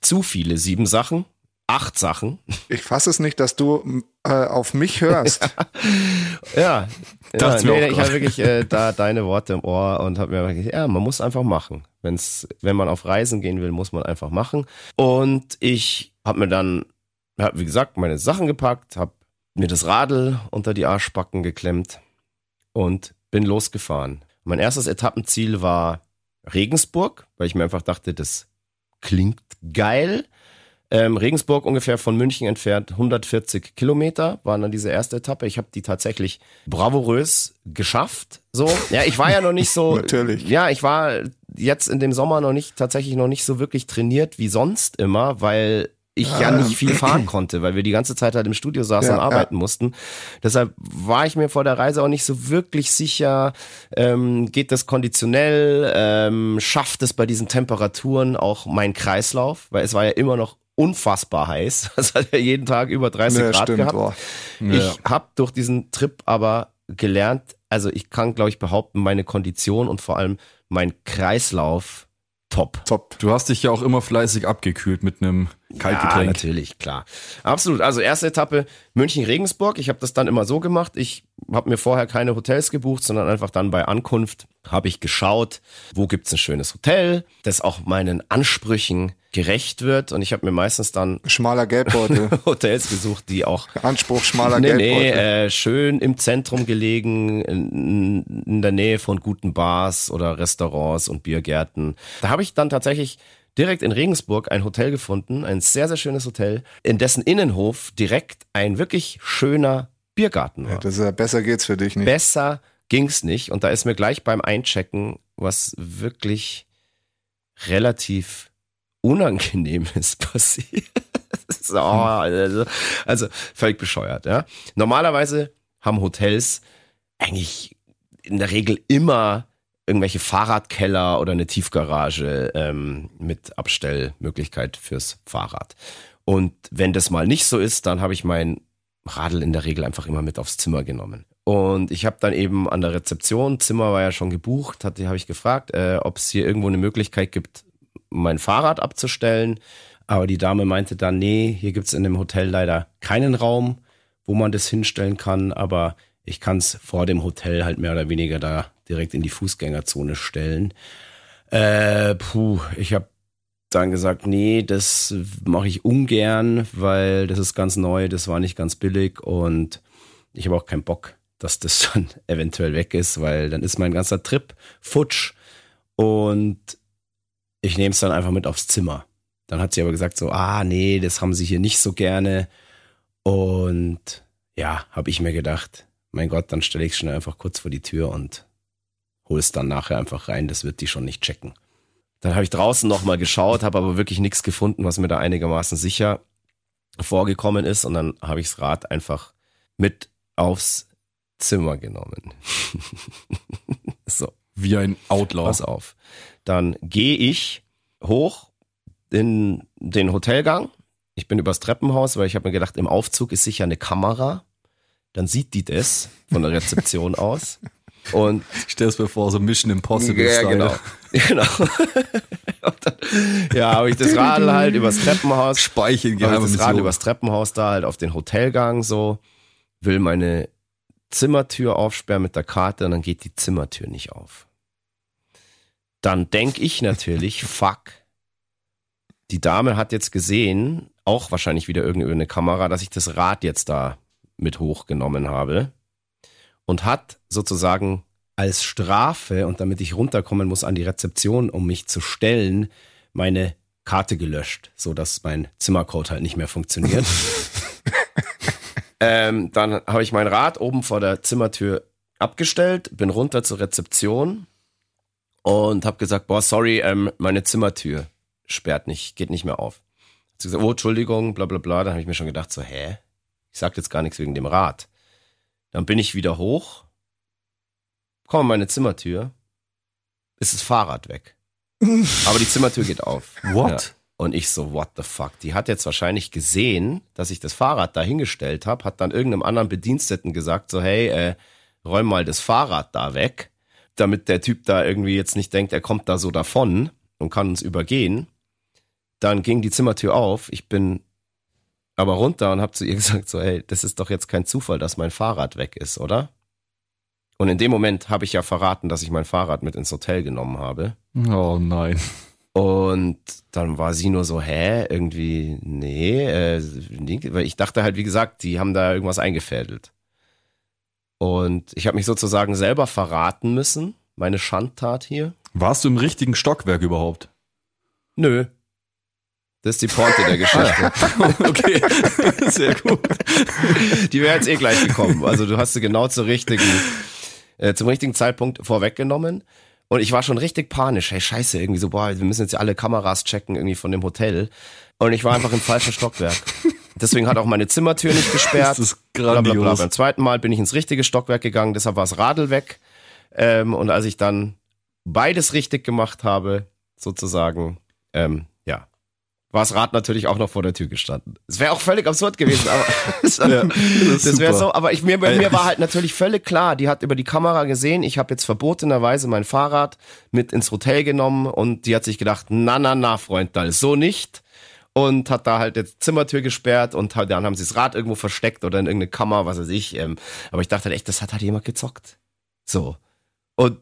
Zu viele sieben Sachen. Acht Sachen. Ich fasse es nicht, dass du äh, auf mich hörst. <laughs> ja, ja nee, ich habe wirklich äh, da deine Worte im Ohr und habe mir gedacht, ja, man muss einfach machen. Wenn's, wenn man auf Reisen gehen will, muss man einfach machen. Und ich habe mir dann, hab, wie gesagt, meine Sachen gepackt, habe mir das Radl unter die Arschbacken geklemmt und bin losgefahren. Mein erstes Etappenziel war Regensburg, weil ich mir einfach dachte, das klingt geil. Ähm, Regensburg ungefähr von München entfernt 140 Kilometer war dann diese erste Etappe. Ich habe die tatsächlich bravourös geschafft. So, ja, ich war ja noch nicht so. <laughs> Natürlich. Ja, ich war jetzt in dem Sommer noch nicht tatsächlich noch nicht so wirklich trainiert wie sonst immer, weil ich ja nicht viel fahren konnte, weil wir die ganze Zeit halt im Studio saßen ja, und arbeiten ja. mussten. Deshalb war ich mir vor der Reise auch nicht so wirklich sicher, ähm, geht das konditionell, ähm, schafft es bei diesen Temperaturen auch mein Kreislauf, weil es war ja immer noch unfassbar heiß. <laughs> Es hat ja jeden Tag über 30 ja, Grad stimmt, gehabt. Ich habe durch diesen Trip aber gelernt, also ich kann, glaube ich, behaupten, meine Kondition und vor allem mein Kreislauf top. Top. Du hast dich ja auch immer fleißig abgekühlt mit einem Kaltgetränk. Ja, natürlich, klar. Absolut. Also erste Etappe München-Regensburg. Ich habe das dann immer so gemacht. Ich habe mir vorher keine Hotels gebucht, sondern einfach dann bei Ankunft habe ich geschaut, wo gibt's ein schönes Hotel, das auch meinen Ansprüchen gerecht wird. Und ich habe mir meistens dann schmaler Geldbeutel <laughs> Hotels gesucht, die auch Anspruch schmaler nee, Geldbeutel. Nee, äh, schön im Zentrum gelegen, in, in der Nähe von guten Bars oder Restaurants und Biergärten. Da habe ich dann tatsächlich direkt in Regensburg ein Hotel gefunden, ein sehr, sehr schönes Hotel, in dessen Innenhof direkt ein wirklich schöner Biergarten war. Ja, das ist ja, besser geht's für dich nicht. Besser ging's nicht. Und da ist mir gleich beim Einchecken was wirklich relativ Unangenehmes <laughs> passiert. so, also, also völlig bescheuert, ja. Normalerweise haben Hotels eigentlich in der Regel immer irgendwelche Fahrradkeller oder eine Tiefgarage ähm, mit Abstellmöglichkeit fürs Fahrrad. Und wenn das mal nicht so ist, dann habe ich mein Radl in der Regel einfach immer mit aufs Zimmer genommen. Und ich habe dann eben an der Rezeption, Zimmer war ja schon gebucht, habe ich gefragt, äh, ob es hier irgendwo eine Möglichkeit gibt, mein Fahrrad abzustellen. Aber die Dame meinte dann, nee, hier gibt's in dem Hotel leider keinen Raum, wo man das hinstellen kann, aber ich kann es vor dem Hotel halt mehr oder weniger da direkt in die Fußgängerzone stellen. Äh, puh, ich habe dann gesagt, nee, das mache ich ungern, weil das ist ganz neu, das war nicht ganz billig und ich habe auch keinen Bock, dass das <laughs> dann eventuell weg ist, weil dann ist mein ganzer Trip futsch und ich nehme es dann einfach mit aufs Zimmer. Dann hat sie aber gesagt so, ah nee, das haben sie hier nicht so gerne und ja, habe ich mir gedacht, mein Gott, dann stelle ich es schnell einfach kurz vor die Tür und hole es dann nachher einfach rein, das wird die schon nicht checken. Dann habe ich draußen nochmal geschaut, habe aber wirklich nichts gefunden, was mir da einigermaßen sicher vorgekommen ist. Und dann habe ich das Rad einfach mit aufs Zimmer genommen. <laughs> so. Wie ein Outlaw. Pass auf. Dann gehe ich hoch in den Hotelgang. Ich bin übers Treppenhaus, weil ich habe mir gedacht, im Aufzug ist sicher eine Kamera. Dann sieht die das von der Rezeption aus. Und <laughs> ich stell es mir vor, so Mission Impossible. Ja, Style. genau. <laughs> genau. <laughs> dann, ja, habe ich das Radl halt übers Treppenhaus. Speichern, geheime das Radl übers Treppenhaus da halt auf den Hotelgang so, will meine Zimmertür aufsperren mit der Karte und dann geht die Zimmertür nicht auf. Dann denk ich natürlich, fuck. Die Dame hat jetzt gesehen, auch wahrscheinlich wieder irgendeine Kamera, dass ich das Rad jetzt da mit hochgenommen habe und hat sozusagen als Strafe und damit ich runterkommen muss an die Rezeption, um mich zu stellen, meine Karte gelöscht, so dass mein Zimmercode halt nicht mehr funktioniert. <laughs> ähm, dann habe ich mein Rad oben vor der Zimmertür abgestellt, bin runter zur Rezeption und habe gesagt, boah, sorry, ähm, meine Zimmertür sperrt nicht, geht nicht mehr auf. Sie gesagt, oh, Entschuldigung, bla bla bla. Dann habe ich mir schon gedacht, so, hä? Ich sag jetzt gar nichts wegen dem Rad. Dann bin ich wieder hoch, komme an meine Zimmertür, ist das Fahrrad weg. <laughs> Aber die Zimmertür geht auf. What? Ja. Und ich so, what the fuck? Die hat jetzt wahrscheinlich gesehen, dass ich das Fahrrad da hingestellt habe, hat dann irgendeinem anderen Bediensteten gesagt, so, hey, äh, räum mal das Fahrrad da weg, damit der Typ da irgendwie jetzt nicht denkt, er kommt da so davon und kann uns übergehen. Dann ging die Zimmertür auf. Ich bin aber runter und habe zu ihr <laughs> gesagt, so, hey, das ist doch jetzt kein Zufall, dass mein Fahrrad weg ist, oder? Und in dem Moment habe ich ja verraten, dass ich mein Fahrrad mit ins Hotel genommen habe. Oh nein. Und dann war sie nur so, hä, irgendwie, nee, äh, weil ich dachte halt, wie gesagt, die haben da irgendwas eingefädelt. Und ich habe mich sozusagen selber verraten müssen, meine Schandtat hier. Warst du im richtigen Stockwerk überhaupt? Nö. Das ist die Pointe der Geschichte. <laughs> okay, <laughs> sehr gut. Die wäre jetzt eh gleich gekommen. Also du hast sie genau zur richtigen, äh, zum richtigen Zeitpunkt vorweggenommen. Und ich war schon richtig panisch. Hey, scheiße, irgendwie so, boah, wir müssen jetzt ja alle Kameras checken irgendwie von dem Hotel. Und ich war einfach im falschen Stockwerk. Deswegen hat auch meine Zimmertür nicht gesperrt. <laughs> Das ist grandios. Blablabla. Beim zweiten Mal bin ich ins richtige Stockwerk gegangen, deshalb war das Radl weg. Ähm, und als ich dann beides richtig gemacht habe, sozusagen, ähm, war das Rad natürlich auch noch vor der Tür gestanden. Es wäre auch völlig absurd gewesen, aber <laughs> ja, das, das wäre so. Aber ich, mir, bei mir war halt natürlich völlig klar, die hat über die Kamera gesehen, ich habe jetzt verbotenerweise mein Fahrrad mit ins Hotel genommen und die hat sich gedacht, na, na, na, Freund, da ist so nicht. Und hat da halt jetzt Zimmertür gesperrt und dann haben sie das Rad irgendwo versteckt oder in irgendeine Kammer, was weiß ich. Ähm, aber ich dachte halt echt, das hat halt jemand gezockt. So. Und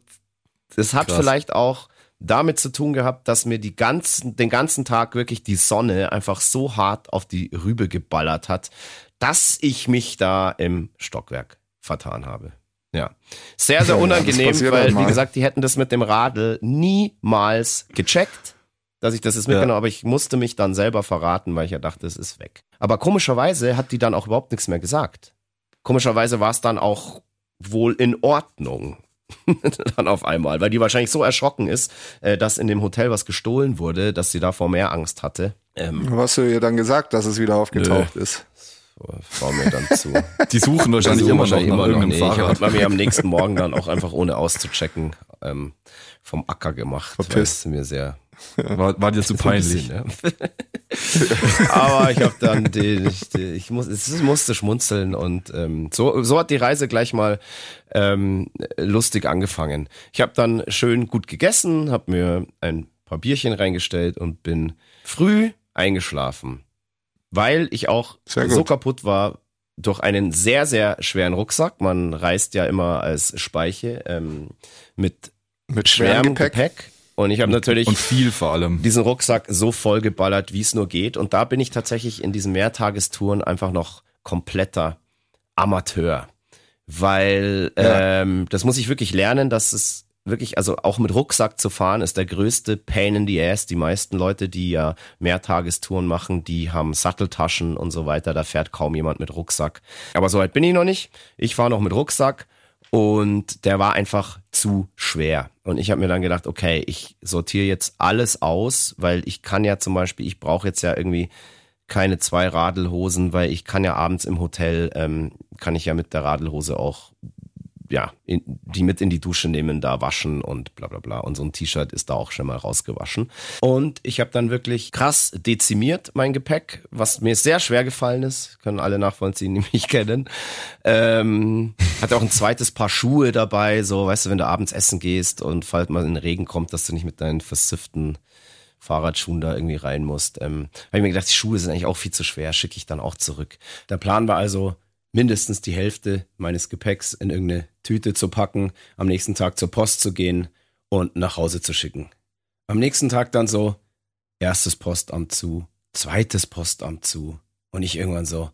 das hat Krass. vielleicht auch damit zu tun gehabt, dass mir die ganzen, den ganzen Tag wirklich die Sonne einfach so hart auf die Rübe geballert hat, dass ich mich da im Stockwerk vertan habe. Ja. Sehr, sehr unangenehm, ja, weil, wie gesagt, die hätten das mit dem Radl niemals gecheckt, dass ich das jetzt mitgenommen ja. aber ich musste mich dann selber verraten, weil ich ja dachte, es ist weg. Aber komischerweise hat die dann auch überhaupt nichts mehr gesagt. Komischerweise war es dann auch wohl in Ordnung. <laughs> dann auf einmal, weil die wahrscheinlich so erschrocken ist, äh, dass in dem Hotel was gestohlen wurde, dass sie davor mehr Angst hatte. Ähm, Was hast du ihr dann gesagt, dass es wieder aufgetaucht nö. ist? war mir dann zu. Die suchen wahrscheinlich immer noch nach irgendeinem nicht. Ich habe mir am nächsten Morgen dann auch einfach ohne auszuchecken ähm, vom Acker gemacht. weil Verpisst. es mir sehr <laughs> War, war dir zu peinlich. Ein bisschen, ja. <laughs> Aber ich habe dann die, die, ich muss, es musste schmunzeln und ähm, so, so hat die Reise gleich mal ähm, lustig angefangen. Ich habe dann schön gut gegessen, habe mir ein paar Bierchen reingestellt und bin früh eingeschlafen, weil ich auch so kaputt war durch einen sehr sehr schweren Rucksack. Man reist ja immer als Speiche ähm, mit Mit schwerem schwerem Gepäck. Gepäck. Und ich habe natürlich Und viel vor allem. diesen Rucksack so voll geballert, wie es nur geht. Und da bin ich tatsächlich in diesen Mehrtagestouren einfach noch kompletter Amateur. Weil Ja. ähm, das muss ich wirklich lernen, dass es wirklich, also auch mit Rucksack zu fahren, ist der größte Pain in the Ass. Die meisten Leute, die ja Mehrtagestouren machen, die haben Satteltaschen und so weiter. Da fährt kaum jemand mit Rucksack. Aber so weit bin ich noch nicht. Ich fahre noch mit Rucksack und der war einfach zu schwer. Und ich habe mir dann gedacht, okay, ich sortiere jetzt alles aus, weil ich kann ja zum Beispiel, ich brauche jetzt ja irgendwie keine zwei Radelhosen, weil ich kann ja abends im Hotel, ähm, kann ich ja mit der Radelhose auch ja, in, die mit in die Dusche nehmen, da waschen und bla bla bla. Und so ein T-Shirt ist da auch schon mal rausgewaschen. Und ich habe dann wirklich krass dezimiert mein Gepäck, was mir sehr schwer gefallen ist. Können alle nachvollziehen, die mich <laughs> kennen. Ähm, hatte auch ein zweites Paar Schuhe dabei, so, weißt du, wenn du abends essen gehst und falls mal in den Regen kommt, dass du nicht mit deinen versifften Fahrradschuhen da irgendwie rein musst. Ähm, habe ich mir gedacht, die Schuhe sind eigentlich auch viel zu schwer, schicke ich dann auch zurück. Der Plan war also, mindestens die Hälfte meines Gepäcks in irgendeine Tüte zu packen, am nächsten Tag zur Post zu gehen und nach Hause zu schicken. Am nächsten Tag dann so, erstes Postamt zu, zweites Postamt zu und ich irgendwann so,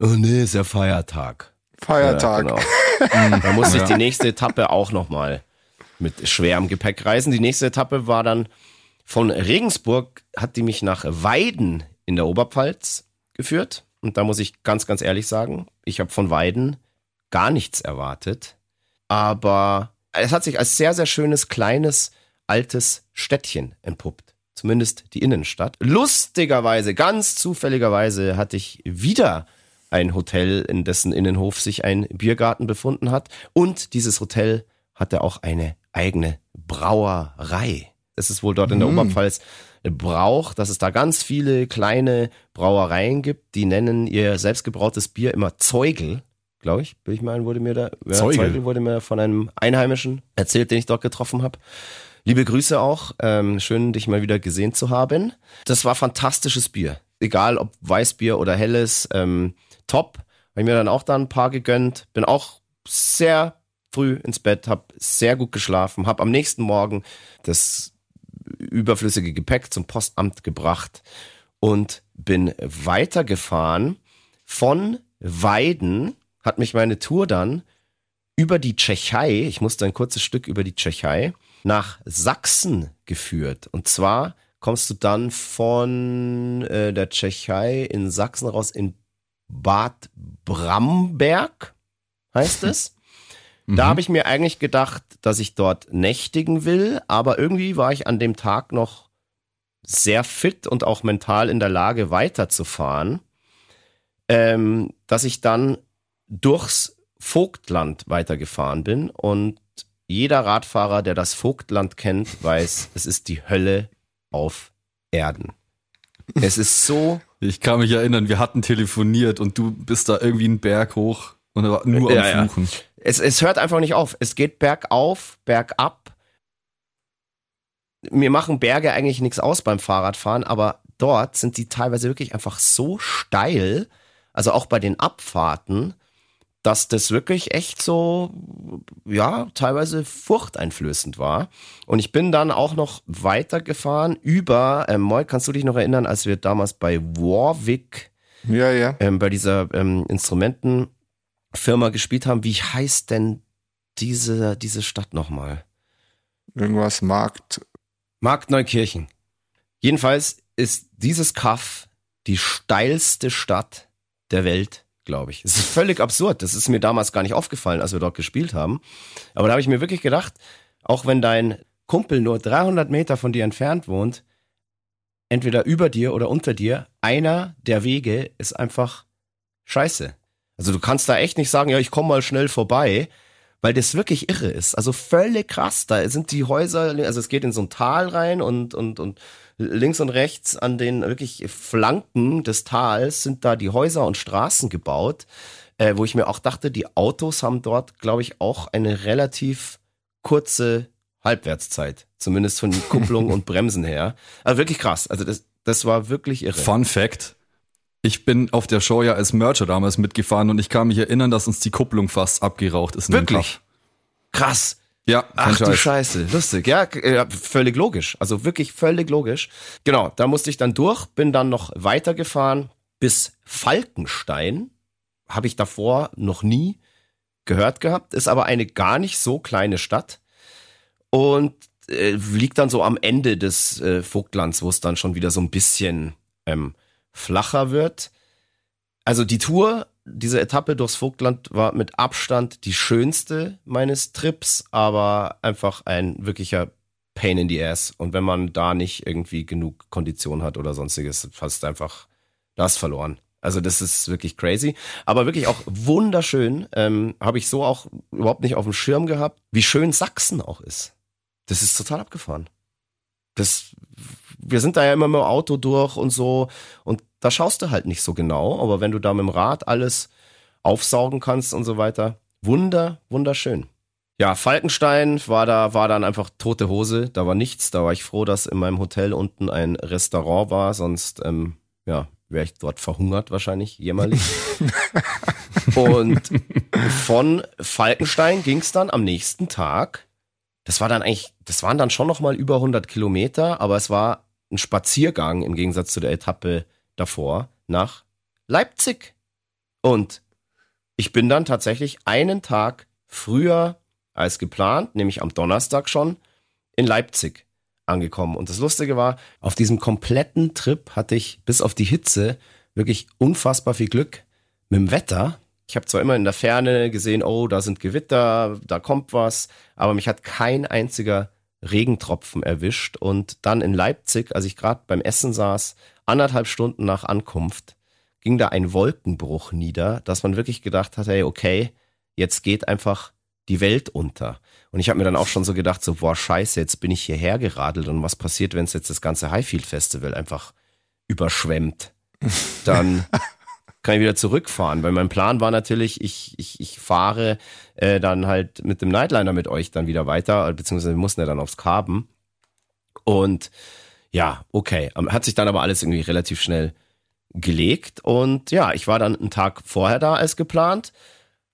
oh nee, ist ja Feiertag. Feiertag. Ja, <laughs> genau. Da musste ich die nächste Etappe auch nochmal mit schwerem Gepäck reisen. Die nächste Etappe war dann von Regensburg, hat die mich nach Weiden in der Oberpfalz geführt. Und da muss ich ganz, ganz ehrlich sagen, ich habe von Weiden gar nichts erwartet. Aber es hat sich als sehr, sehr schönes, kleines, altes Städtchen entpuppt. Zumindest die Innenstadt. Lustigerweise, ganz zufälligerweise hatte ich wieder ein Hotel, in dessen Innenhof sich ein Biergarten befunden hat. Und dieses Hotel hatte auch eine eigene Brauerei. Es ist wohl dort in der Oberpfalz Brauch, dass es da ganz viele kleine Brauereien gibt, die nennen ihr selbstgebrautes Bier immer Zeugel, glaube ich. Bin ich mal, wurde mir da ja, Zeugel. wurde mir von einem Einheimischen erzählt, den ich dort getroffen habe. Liebe Grüße auch. Ähm, schön, dich mal wieder gesehen zu haben. Das war fantastisches Bier. Egal ob Weißbier oder helles, ähm, top. Habe ich mir dann auch da ein paar gegönnt. Bin auch sehr früh ins Bett, habe sehr gut geschlafen, habe am nächsten Morgen das überflüssige Gepäck zum Postamt gebracht und bin weitergefahren. Von Weiden hat mich meine Tour dann über die Tschechei, ich musste ein kurzes Stück über die Tschechei, nach Sachsen geführt. Und zwar kommst du dann von äh, der Tschechei in Sachsen raus in Bad Bramberg, heißt es. Da habe ich mir eigentlich gedacht, dass ich dort nächtigen will, aber irgendwie war ich an dem Tag noch sehr fit und auch mental in der Lage weiterzufahren, ähm, dass ich dann durchs Vogtland weitergefahren bin und jeder Radfahrer, der das Vogtland kennt, weiß, <laughs> es ist die Hölle auf Erden. Es ist so Ich kann mich erinnern, wir hatten telefoniert und du bist da irgendwie einen Berg hoch und war nur am Ja, ja. Es, es hört einfach nicht auf. Es geht bergauf, bergab. Mir machen Berge eigentlich nichts aus beim Fahrradfahren, aber dort sind die teilweise wirklich einfach so steil, also auch bei den Abfahrten, dass das wirklich echt so, ja, teilweise furchteinflößend war. Und ich bin dann auch noch weitergefahren über, ähm, Moik, kannst du dich noch erinnern, als wir damals bei Warwick Ja, ja. ähm, bei dieser ähm, Instrumentenfirma gespielt haben. Wie heißt denn diese, diese Stadt nochmal? Irgendwas Markt. Marktneukirchen. Jedenfalls ist dieses Kaff die steilste Stadt der Welt, glaube ich. Es ist völlig absurd. Das ist mir damals gar nicht aufgefallen, als wir dort gespielt haben. Aber da habe ich mir wirklich gedacht, auch wenn dein Kumpel nur 300 Meter von dir entfernt wohnt, entweder über dir oder unter dir, einer der Wege ist einfach scheiße. Also du kannst da echt nicht sagen, ja, ich komme mal schnell vorbei, weil das wirklich irre ist. Also völlig krass. Da sind die Häuser, also es geht in so ein Tal rein und, und, und links und rechts an den wirklich Flanken des Tals sind da die Häuser und Straßen gebaut, äh, wo ich mir auch dachte, die Autos haben dort, glaube ich, auch eine relativ kurze Halbwertszeit. Zumindest von Kupplung <laughs> und Bremsen her. Also wirklich krass. Also das, das war wirklich irre. Fun Fact. Ich bin auf der Show ja als Mercher damals mitgefahren und ich kann mich erinnern, dass uns die Kupplung fast abgeraucht ist. Wirklich? Krass. Ja, Ach Scheiß. du Scheiße, lustig. Ja, ja, völlig logisch. Also wirklich völlig logisch. Genau, da musste ich dann durch, bin dann noch weitergefahren bis Falkenstein. Habe ich davor noch nie gehört gehabt. Ist aber eine gar nicht so kleine Stadt und äh, liegt dann so am Ende des äh, Vogtlands, wo es dann schon wieder so ein bisschen ähm, flacher wird. Also die Tour, diese Etappe durchs Vogtland war mit Abstand die schönste meines Trips, aber einfach ein wirklicher Pain in the Ass. Und wenn man da nicht irgendwie genug Kondition hat oder sonstiges, fast einfach das verloren. Also das ist wirklich crazy, aber wirklich auch wunderschön. Ähm, Habe ich so auch überhaupt nicht auf dem Schirm gehabt, wie schön Sachsen auch ist. Das ist total abgefahren. Das, wir sind da ja immer mit dem Auto durch und so. Und da schaust du halt nicht so genau, aber wenn du da mit dem Rad alles aufsaugen kannst und so weiter, wunder, wunderschön. Ja, Falkenstein war da, war dann einfach tote Hose, da war nichts, da war ich froh, dass in meinem Hotel unten ein Restaurant war, sonst, ähm, ja, wäre ich dort verhungert wahrscheinlich, jämmerlich. <laughs> und von Falkenstein ging es dann am nächsten Tag das war dann eigentlich, das waren dann schon noch mal über 100 Kilometer, aber es war ein Spaziergang im Gegensatz zu der Etappe davor nach Leipzig. Und ich bin dann tatsächlich einen Tag früher als geplant, nämlich am Donnerstag schon, in Leipzig angekommen. Und das Lustige war, auf diesem kompletten Trip hatte ich bis auf die Hitze wirklich unfassbar viel Glück mit dem Wetter. Ich habe zwar immer in der Ferne gesehen, oh, da sind Gewitter, da kommt was, aber mich hat kein einziger Regentropfen erwischt. Und dann in Leipzig, als ich gerade beim Essen saß, anderthalb Stunden nach Ankunft, ging da ein Wolkenbruch nieder, dass man wirklich gedacht hat, hey, okay, jetzt geht einfach die Welt unter. Und ich habe mir dann auch schon so gedacht, so, boah, scheiße, jetzt bin ich hierher geradelt und was passiert, wenn es jetzt das ganze Highfield Festival einfach überschwemmt? <laughs> Dann kann ich wieder zurückfahren. Weil mein Plan war natürlich, ich, ich, ich fahre äh, dann halt mit dem Nightliner mit euch dann wieder weiter, beziehungsweise wir mussten ja dann aufs Carbon. Und ja, okay. Hat sich dann aber alles irgendwie relativ schnell gelegt. Und ja, ich war dann einen Tag vorher da als geplant.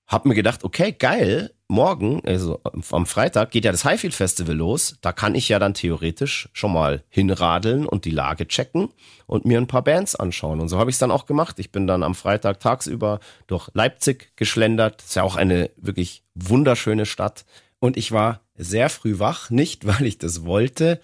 Hab mir gedacht, okay, geil, morgen, also am Freitag, geht ja das Highfield Festival los. Da kann ich ja dann theoretisch schon mal hinradeln und die Lage checken und mir ein paar Bands anschauen. Und so habe ich es dann auch gemacht. Ich bin dann am Freitag tagsüber durch Leipzig geschlendert. Ist ja auch eine wirklich wunderschöne Stadt. Und ich war sehr früh wach, <laughs> nicht weil ich das wollte,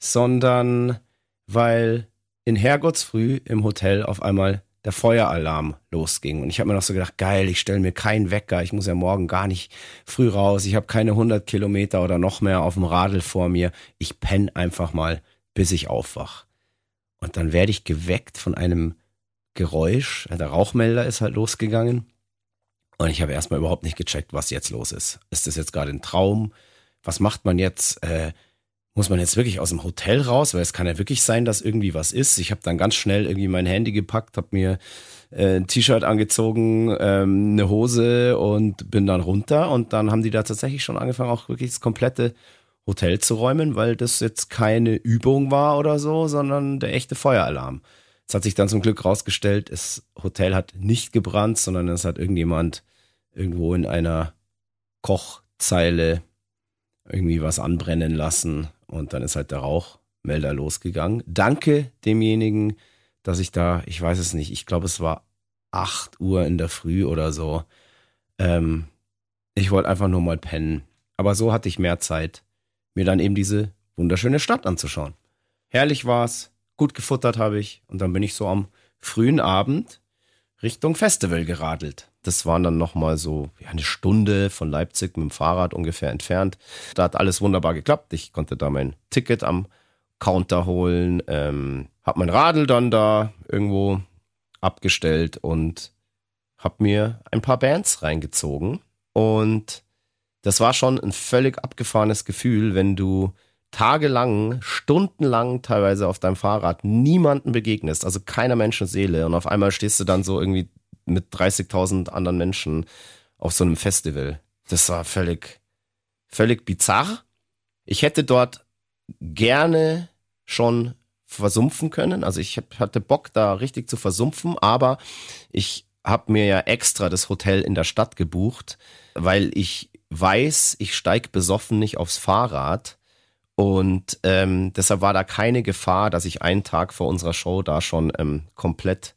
sondern weil in Herrgottsfrüh im Hotel auf einmal der Feueralarm losging. Und ich habe mir noch so gedacht, geil, ich stelle mir keinen Wecker, ich muss ja morgen gar nicht früh raus, ich habe keine 100 Kilometer oder noch mehr auf dem Radl vor mir. Ich penne einfach mal, bis ich aufwach. Und dann werde ich geweckt von einem Geräusch. Der Rauchmelder ist halt losgegangen. Und ich habe erstmal überhaupt nicht gecheckt, was jetzt los ist. Ist das jetzt gerade ein Traum? Was macht man jetzt? Äh, muss man jetzt wirklich aus dem Hotel raus, weil es kann ja wirklich sein, dass irgendwie was ist. Ich habe dann ganz schnell irgendwie mein Handy gepackt, habe mir äh, ein T-Shirt angezogen, ähm, eine Hose und bin dann runter und dann haben die da tatsächlich schon angefangen, auch wirklich das komplette Hotel zu räumen, weil das jetzt keine Übung war oder so, sondern der echte Feueralarm. Es hat sich dann zum Glück rausgestellt, das Hotel hat nicht gebrannt, sondern es hat irgendjemand irgendwo in einer Kochzeile irgendwie was anbrennen lassen und dann ist halt der Rauchmelder losgegangen. Danke demjenigen, dass ich da, ich weiß es nicht, ich glaube, es war 8 Uhr in der Früh oder so. Ähm, ich wollte einfach nur mal pennen. Aber so hatte ich mehr Zeit, mir dann eben diese wunderschöne Stadt anzuschauen. Herrlich war's, gut gefuttert habe ich und dann bin ich so am frühen Abend Richtung Festival geradelt. Das waren dann nochmal so eine Stunde von Leipzig mit dem Fahrrad ungefähr entfernt. Da hat alles wunderbar geklappt. Ich konnte da mein Ticket am Counter holen, ähm, hab mein Radl dann da irgendwo abgestellt und habe mir ein paar Bands reingezogen und das war schon ein völlig abgefahrenes Gefühl, wenn du tagelang, stundenlang teilweise auf deinem Fahrrad niemanden begegnest, also keiner Menschenseele und auf einmal stehst du dann so irgendwie mit 30.000 anderen Menschen auf so einem Festival. Das war völlig, völlig bizarr. Ich hätte dort gerne schon versumpfen können. Also ich hatte Bock da richtig zu versumpfen, aber ich habe mir ja extra das Hotel in der Stadt gebucht, weil ich weiß, ich steig besoffen nicht aufs Fahrrad und ähm, deshalb war da keine Gefahr, dass ich einen Tag vor unserer Show da schon ähm, komplett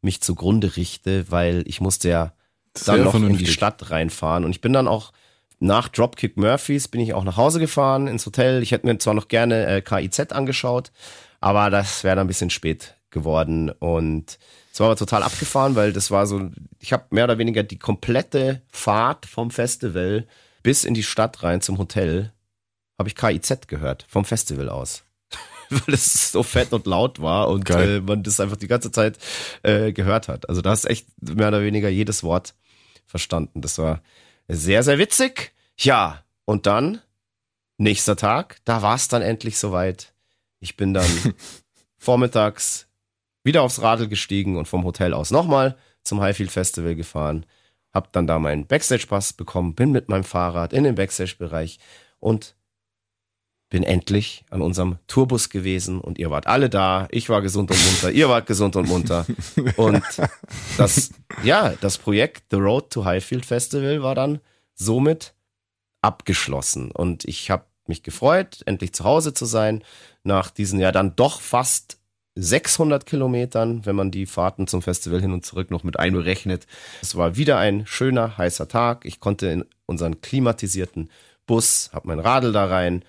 mich zugrunde richte, weil ich musste ja Sehr dann noch vernünftig. in die Stadt reinfahren. Und ich bin dann auch nach Dropkick Murphys bin ich auch nach Hause gefahren ins Hotel. Ich hätte mir zwar noch gerne äh, KIZ angeschaut, aber das wäre dann ein bisschen spät geworden. Und es war aber total abgefahren, weil das war so, ich habe mehr oder weniger die komplette Fahrt vom Festival bis in die Stadt rein zum Hotel habe ich KIZ gehört, vom Festival aus. <laughs> Weil es so fett und laut war und äh, man das einfach die ganze Zeit äh, gehört hat. Also da hast echt mehr oder weniger jedes Wort verstanden. Das war sehr, sehr witzig. Ja, und dann, nächster Tag, da war es dann endlich soweit. Ich bin dann <laughs> vormittags wieder aufs Radl gestiegen und vom Hotel aus nochmal zum Highfield Festival gefahren. Hab dann da meinen Backstage-Pass bekommen, bin mit meinem Fahrrad in den Backstage-Bereich und bin endlich an unserem Tourbus gewesen und ihr wart alle da. Ich war gesund und munter, ihr wart gesund und munter. Und das, ja, das Projekt The Road to Highfield Festival war dann somit abgeschlossen. Und ich habe mich gefreut, endlich zu Hause zu sein, nach diesen ja dann doch fast 600 Kilometern, wenn man die Fahrten zum Festival hin und zurück noch mit einberechnet. Es war wieder ein schöner, heißer Tag. Ich konnte in unseren klimatisierten Bus, habe mein Radl da rein,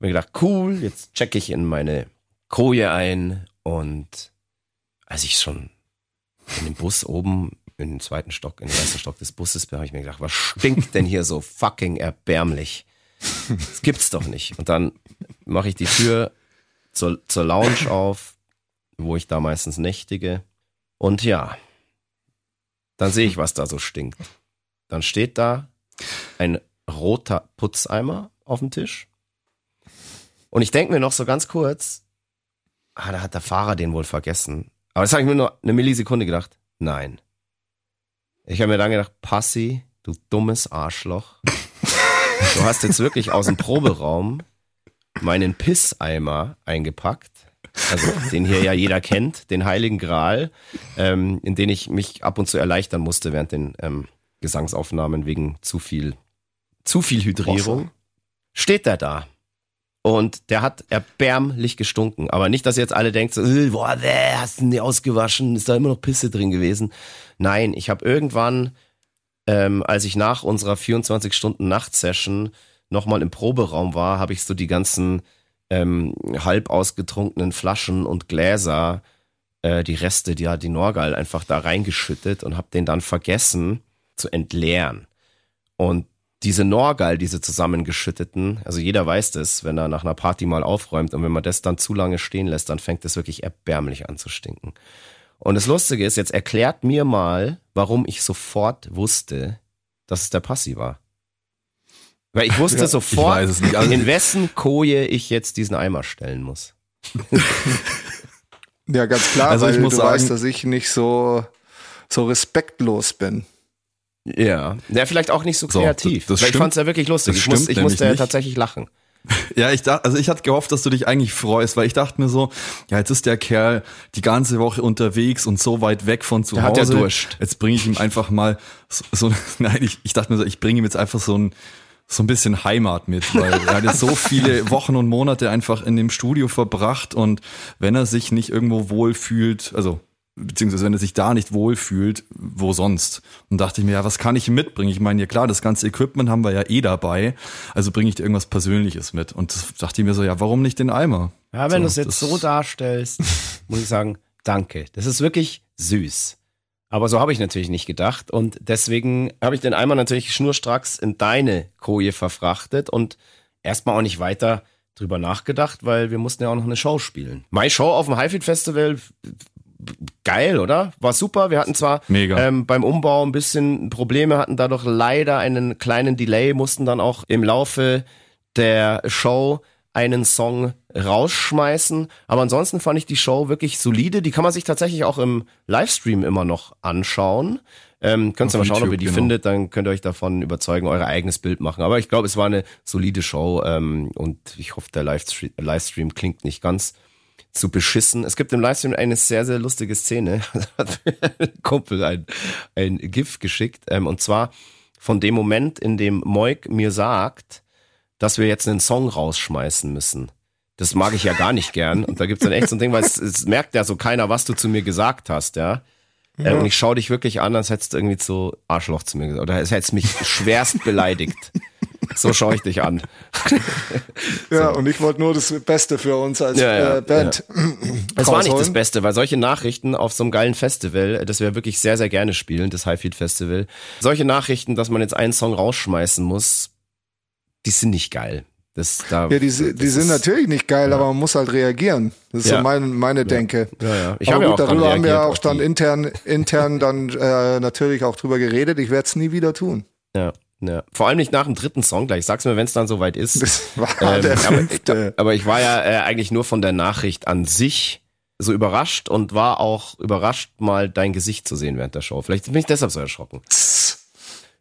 mir gedacht, cool, jetzt checke ich in meine Koje ein und als ich schon in dem Bus oben in den zweiten Stock, in den ersten Stock des Busses bin, habe ich mir gedacht, was stinkt denn hier so fucking erbärmlich? Das gibt's doch nicht. Und dann mache ich die Tür zur, zur Lounge auf, wo ich da meistens nächtige. Und ja, dann sehe ich, was da so stinkt. Dann steht da ein roter Putzeimer auf dem Tisch und ich denke mir noch so ganz kurz, ah, da hat der Fahrer den wohl vergessen. Aber das habe ich mir nur eine Millisekunde gedacht. Nein. Ich habe mir dann gedacht, Passi, du dummes Arschloch. <laughs> Du hast jetzt wirklich aus dem Proberaum meinen Pisseimer eingepackt. Also den hier ja jeder kennt, den Heiligen Gral, ähm, in den ich mich ab und zu erleichtern musste während den ähm, Gesangsaufnahmen wegen zu viel, zu viel Hydrierung. Steht der da? Und der hat erbärmlich gestunken. Aber nicht, dass jetzt alle denkt, so, äh, boah, bäh, hast du nie ausgewaschen? Ist da immer noch Pisse drin gewesen? Nein, ich habe irgendwann, ähm, als ich nach unserer 24-Stunden-Nacht-Session nochmal im Proberaum war, habe ich so die ganzen ähm, halb ausgetrunkenen Flaschen und Gläser, äh, die Reste, die hat die Norgal einfach da reingeschüttet und habe den dann vergessen zu entleeren. Und diese Norgal, diese zusammengeschütteten, also jeder weiß das, wenn er nach einer Party mal aufräumt und wenn man das dann zu lange stehen lässt, dann fängt es wirklich erbärmlich an zu stinken. Und das Lustige ist, jetzt erklärt mir mal, warum ich sofort wusste, dass es der Passi war. Weil ich wusste ja, sofort, ich also in wessen Koje ich jetzt diesen Eimer stellen muss. <laughs> ja, ganz klar, also weil ich muss du sagen, weißt, dass ich nicht so, so respektlos bin. Ja, ja, vielleicht auch nicht so kreativ. So, das, das ich fand es ja wirklich lustig. Ich, muss, ich musste ja tatsächlich lachen. Ja, ich dachte, also ich hatte gehofft, dass du dich eigentlich freust, weil ich dachte mir so, ja, jetzt ist der Kerl die ganze Woche unterwegs und so weit weg von zu der Hause. Hat ja Durst. Jetzt bringe ich ihm einfach mal so, so <laughs> nein, ich, ich dachte mir so, ich bringe ihm jetzt einfach so ein so ein bisschen Heimat mit, weil er hat jetzt so <laughs> viele Wochen und Monate einfach in dem Studio verbracht und wenn er sich nicht irgendwo wohl fühlt, also beziehungsweise wenn er sich da nicht wohlfühlt, wo sonst? Und dachte ich mir, ja, was kann ich mitbringen? Ich meine, ja klar, das ganze Equipment haben wir ja eh dabei, also bringe ich dir irgendwas Persönliches mit. Und dachte ich mir so, ja, warum nicht den Eimer? Ja, wenn so, du es jetzt so darstellst, <laughs> muss ich sagen, danke. Das ist wirklich süß. Aber so habe ich natürlich nicht gedacht. Und deswegen habe ich den Eimer natürlich schnurstracks in deine Koje verfrachtet und erstmal auch nicht weiter drüber nachgedacht, weil wir mussten ja auch noch eine Show spielen. My Show auf dem Highfield Festival geil, oder? War super. Wir hatten zwar ähm, beim Umbau ein bisschen Probleme, hatten dadurch leider einen kleinen Delay, mussten dann auch im Laufe der Show einen Song rausschmeißen. Aber ansonsten fand ich die Show wirklich solide. Die kann man sich tatsächlich auch im Livestream immer noch anschauen. Ähm, könnt ihr mal schauen, YouTube, ob ihr die genau. findet, dann könnt ihr euch davon überzeugen, euer eigenes Bild machen. Aber ich glaube, es war eine solide Show ähm, und ich hoffe, der Livestream, Livestream klingt nicht ganz zu beschissen. Es gibt im Livestream eine sehr, sehr lustige Szene. <laughs> hat ein Kumpel ein, ein GIF geschickt. Ähm, und zwar von dem Moment, in dem Moik mir sagt, dass wir jetzt einen Song rausschmeißen müssen. Das mag ich ja gar nicht gern. Und da gibt's dann echt so ein Ding, weil es, es merkt ja so keiner, was du zu mir gesagt hast, ja. ja. Und ich schaue dich wirklich an, als hättest du irgendwie so Arschloch zu mir gesagt. Oder als hättest mich schwerst beleidigt. So schaue ich dich an. <laughs> ja, so. und ich wollte nur das Beste für uns als ja, ja, äh, Band. Ja. Es war nicht das Beste, weil solche Nachrichten auf so einem geilen Festival, das wir wirklich sehr, sehr gerne spielen, das Highfield Festival, solche Nachrichten, dass man jetzt einen Song rausschmeißen muss, die sind nicht geil. Das, da, ja, die, die sind ist, natürlich nicht geil, ja. aber man muss halt reagieren. Das ist ja. so mein, meine Denke. Ja, ja. Ich aber gut, ja darüber haben wir auch dann intern, intern dann äh, natürlich auch drüber geredet. Ich werde es nie wieder tun. Ja. Ja. Vor allem nicht nach dem dritten Song gleich. Sag's mir, wenn es dann soweit ist. Das war ähm, der fünfte. Aber, aber, ich war ja äh, eigentlich nur von der Nachricht an sich so überrascht und war auch überrascht, mal dein Gesicht zu sehen während der Show. Vielleicht bin ich deshalb so erschrocken.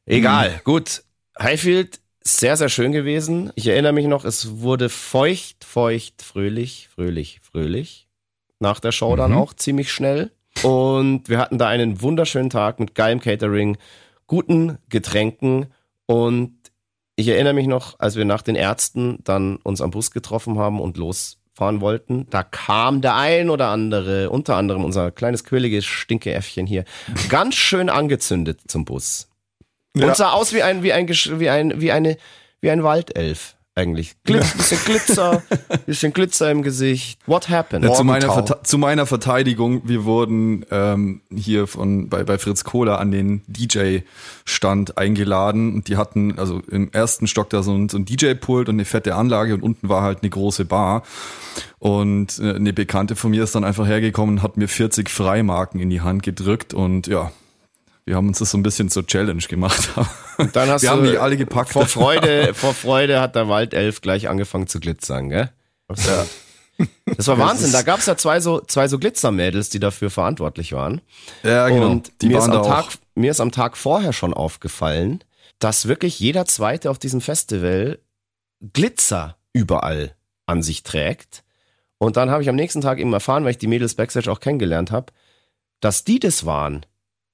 Egal, hm. gut. Highfield sehr, sehr schön gewesen. Ich erinnere mich noch, es wurde feucht, feucht, fröhlich, fröhlich, fröhlich. Nach der Show mhm. dann auch ziemlich schnell. Und wir hatten da einen wunderschönen Tag mit geilem Catering, guten Getränken und ich erinnere mich noch, als wir nach den Ärzten dann uns am Bus getroffen haben und losfahren wollten, da kam der ein oder andere, unter anderem unser kleines quirliges Stinkeäffchen hier, ganz schön angezündet zum Bus. Ja. Und sah aus wie ein, wie ein, wie ein, wie eine, wie ein Waldelf eigentlich. Glitz, <laughs> bisschen Glitzer, bisschen Glitzer im Gesicht. What happened? Ja, zu, meiner zu meiner Verteidigung, wir wurden ähm, hier von bei, bei Fritz Kohler an den DJ-Stand eingeladen und die hatten also im ersten Stock da so ein, so ein DJ-Pult und eine fette Anlage und unten war halt eine große Bar. Und äh, eine Bekannte von mir ist dann einfach hergekommen und hat mir 40 Freimarken in die Hand gedrückt und ja, wir haben uns das so ein bisschen zur Challenge gemacht. <laughs> Und dann hast wir du haben die alle gepackt. Vor Freude, vor Freude hat der Waldelf gleich angefangen zu glitzern, gell? <laughs> Ja. Das war Wahnsinn. Da gab es ja zwei so, zwei so Glitzermädels, die dafür verantwortlich waren. Ja, genau. Und die mir, ist am Tag, mir ist am Tag vorher schon aufgefallen, dass wirklich jeder Zweite auf diesem Festival Glitzer überall an sich trägt. Und dann habe ich am nächsten Tag eben erfahren, weil ich die Mädels Backstage auch kennengelernt habe, dass die das waren,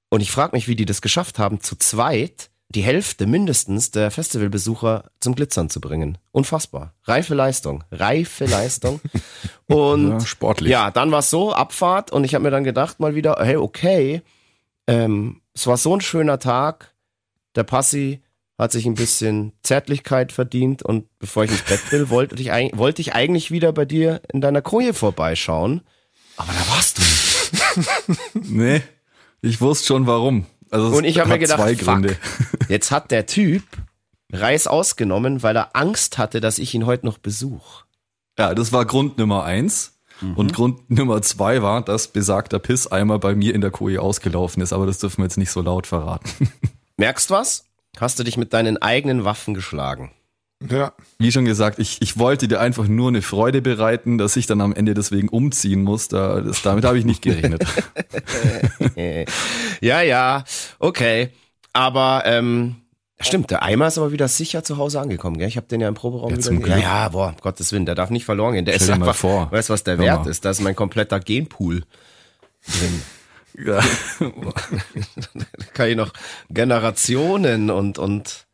und ich frage mich, wie die das geschafft haben, zu zweit die Hälfte mindestens der Festivalbesucher zum Glitzern zu bringen. Unfassbar. Reife Leistung. Reife Leistung. <laughs> Und ja, sportlich. Ja, dann war es so, Abfahrt, und ich habe mir dann gedacht, mal wieder, hey, okay, ähm, es war so ein schöner Tag. Der Passi hat sich ein bisschen Zärtlichkeit verdient und bevor ich ins Bett will, wollte ich, wollte ich eigentlich wieder bei dir in deiner Koje vorbeischauen. Aber da warst du nicht. <laughs> <laughs> nee. Ich wusste schon warum. Also und ich habe mir gedacht, zwei Gründe. Fuck, <laughs> jetzt hat der Typ Reis ausgenommen, weil er Angst hatte, dass ich ihn heute noch besuche. Ja, das war Grund Nummer eins. Mhm. Und Grund Nummer zwei war, dass besagter Pisseimer bei mir in der Koje ausgelaufen ist, aber das dürfen wir jetzt nicht so laut verraten. <laughs> Merkst was? Hast du dich mit deinen eigenen Waffen geschlagen? Ja. Wie schon gesagt, ich, ich wollte dir einfach nur eine Freude bereiten, dass ich dann am Ende deswegen umziehen muss. Da, das, damit habe ich nicht gerechnet. <laughs> ja, ja, okay. Aber ähm, stimmt, der Eimer ist aber wieder sicher zu Hause angekommen. Gell? Ich habe den ja im Proberaum ja, wieder. Ja, ja, boah, Gottes Willen, der darf nicht verloren gehen. Der Stell ist einfach, vor. weißt du, was der Wert ist? Da ist mein kompletter Genpool drin. Ja. <laughs> kann ich noch Generationen und und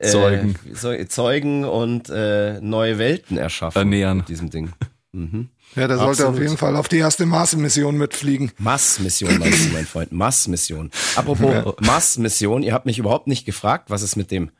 Zeugen, äh, Zeugen und äh, neue Welten erschaffen. Ernähren. Mit diesem Ding. Mhm. Ja, der sollte Absolut. auf jeden Fall auf die erste Mars-Mission mitfliegen. Mars-Mission meinst du, mein Freund. <laughs> Mars-Mission. Apropos ja. Mars-Mission, ihr habt mich überhaupt nicht gefragt, was es mit dem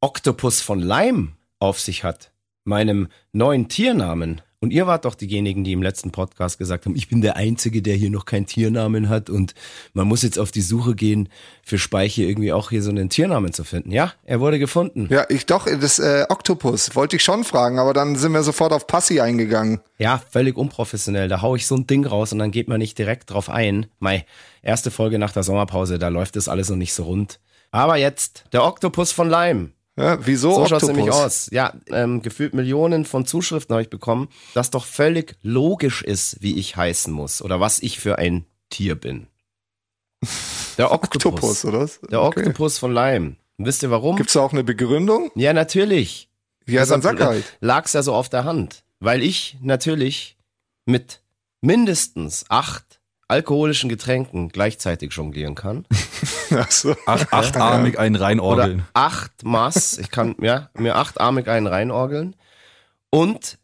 Oktopus von Leim auf sich hat. Meinem neuen Tiernamen. Und ihr wart doch diejenigen, die im letzten Podcast gesagt haben, ich bin der Einzige, der hier noch keinen Tiernamen hat und man muss jetzt auf die Suche gehen, für Speiche irgendwie auch hier so einen Tiernamen zu finden. Ja, er wurde gefunden. Ja, ich doch, das äh, Oktopus wollte ich schon fragen, aber dann sind wir sofort auf Passi eingegangen. Ja, völlig unprofessionell. Da hau ich so ein Ding raus und dann geht man nicht direkt drauf ein. Mei, erste Folge nach der Sommerpause, da läuft das alles noch nicht so rund. Aber jetzt, der Oktopus von Leim. Ja, wieso So Oktopus? schaut's nämlich aus. Ja, ähm, gefühlt Millionen von Zuschriften habe ich bekommen, dass doch völlig logisch ist, wie ich heißen muss oder was ich für ein Tier bin. <laughs> Der Oktopus. Oktopus, oder? was? Der Okay. Oktopus von Leim. Und wisst ihr warum? Gibt's da auch eine Begründung? Ja, natürlich. Ja, dann sag halt. Lag's ja so auf der Hand. Weil ich natürlich mit mindestens acht alkoholischen Getränken gleichzeitig jonglieren kann. <laughs> Ach so. Acht, achtarmig einen reinorgeln. Oder acht Maß. Ich kann ja, mir achtarmig einen reinorgeln. Und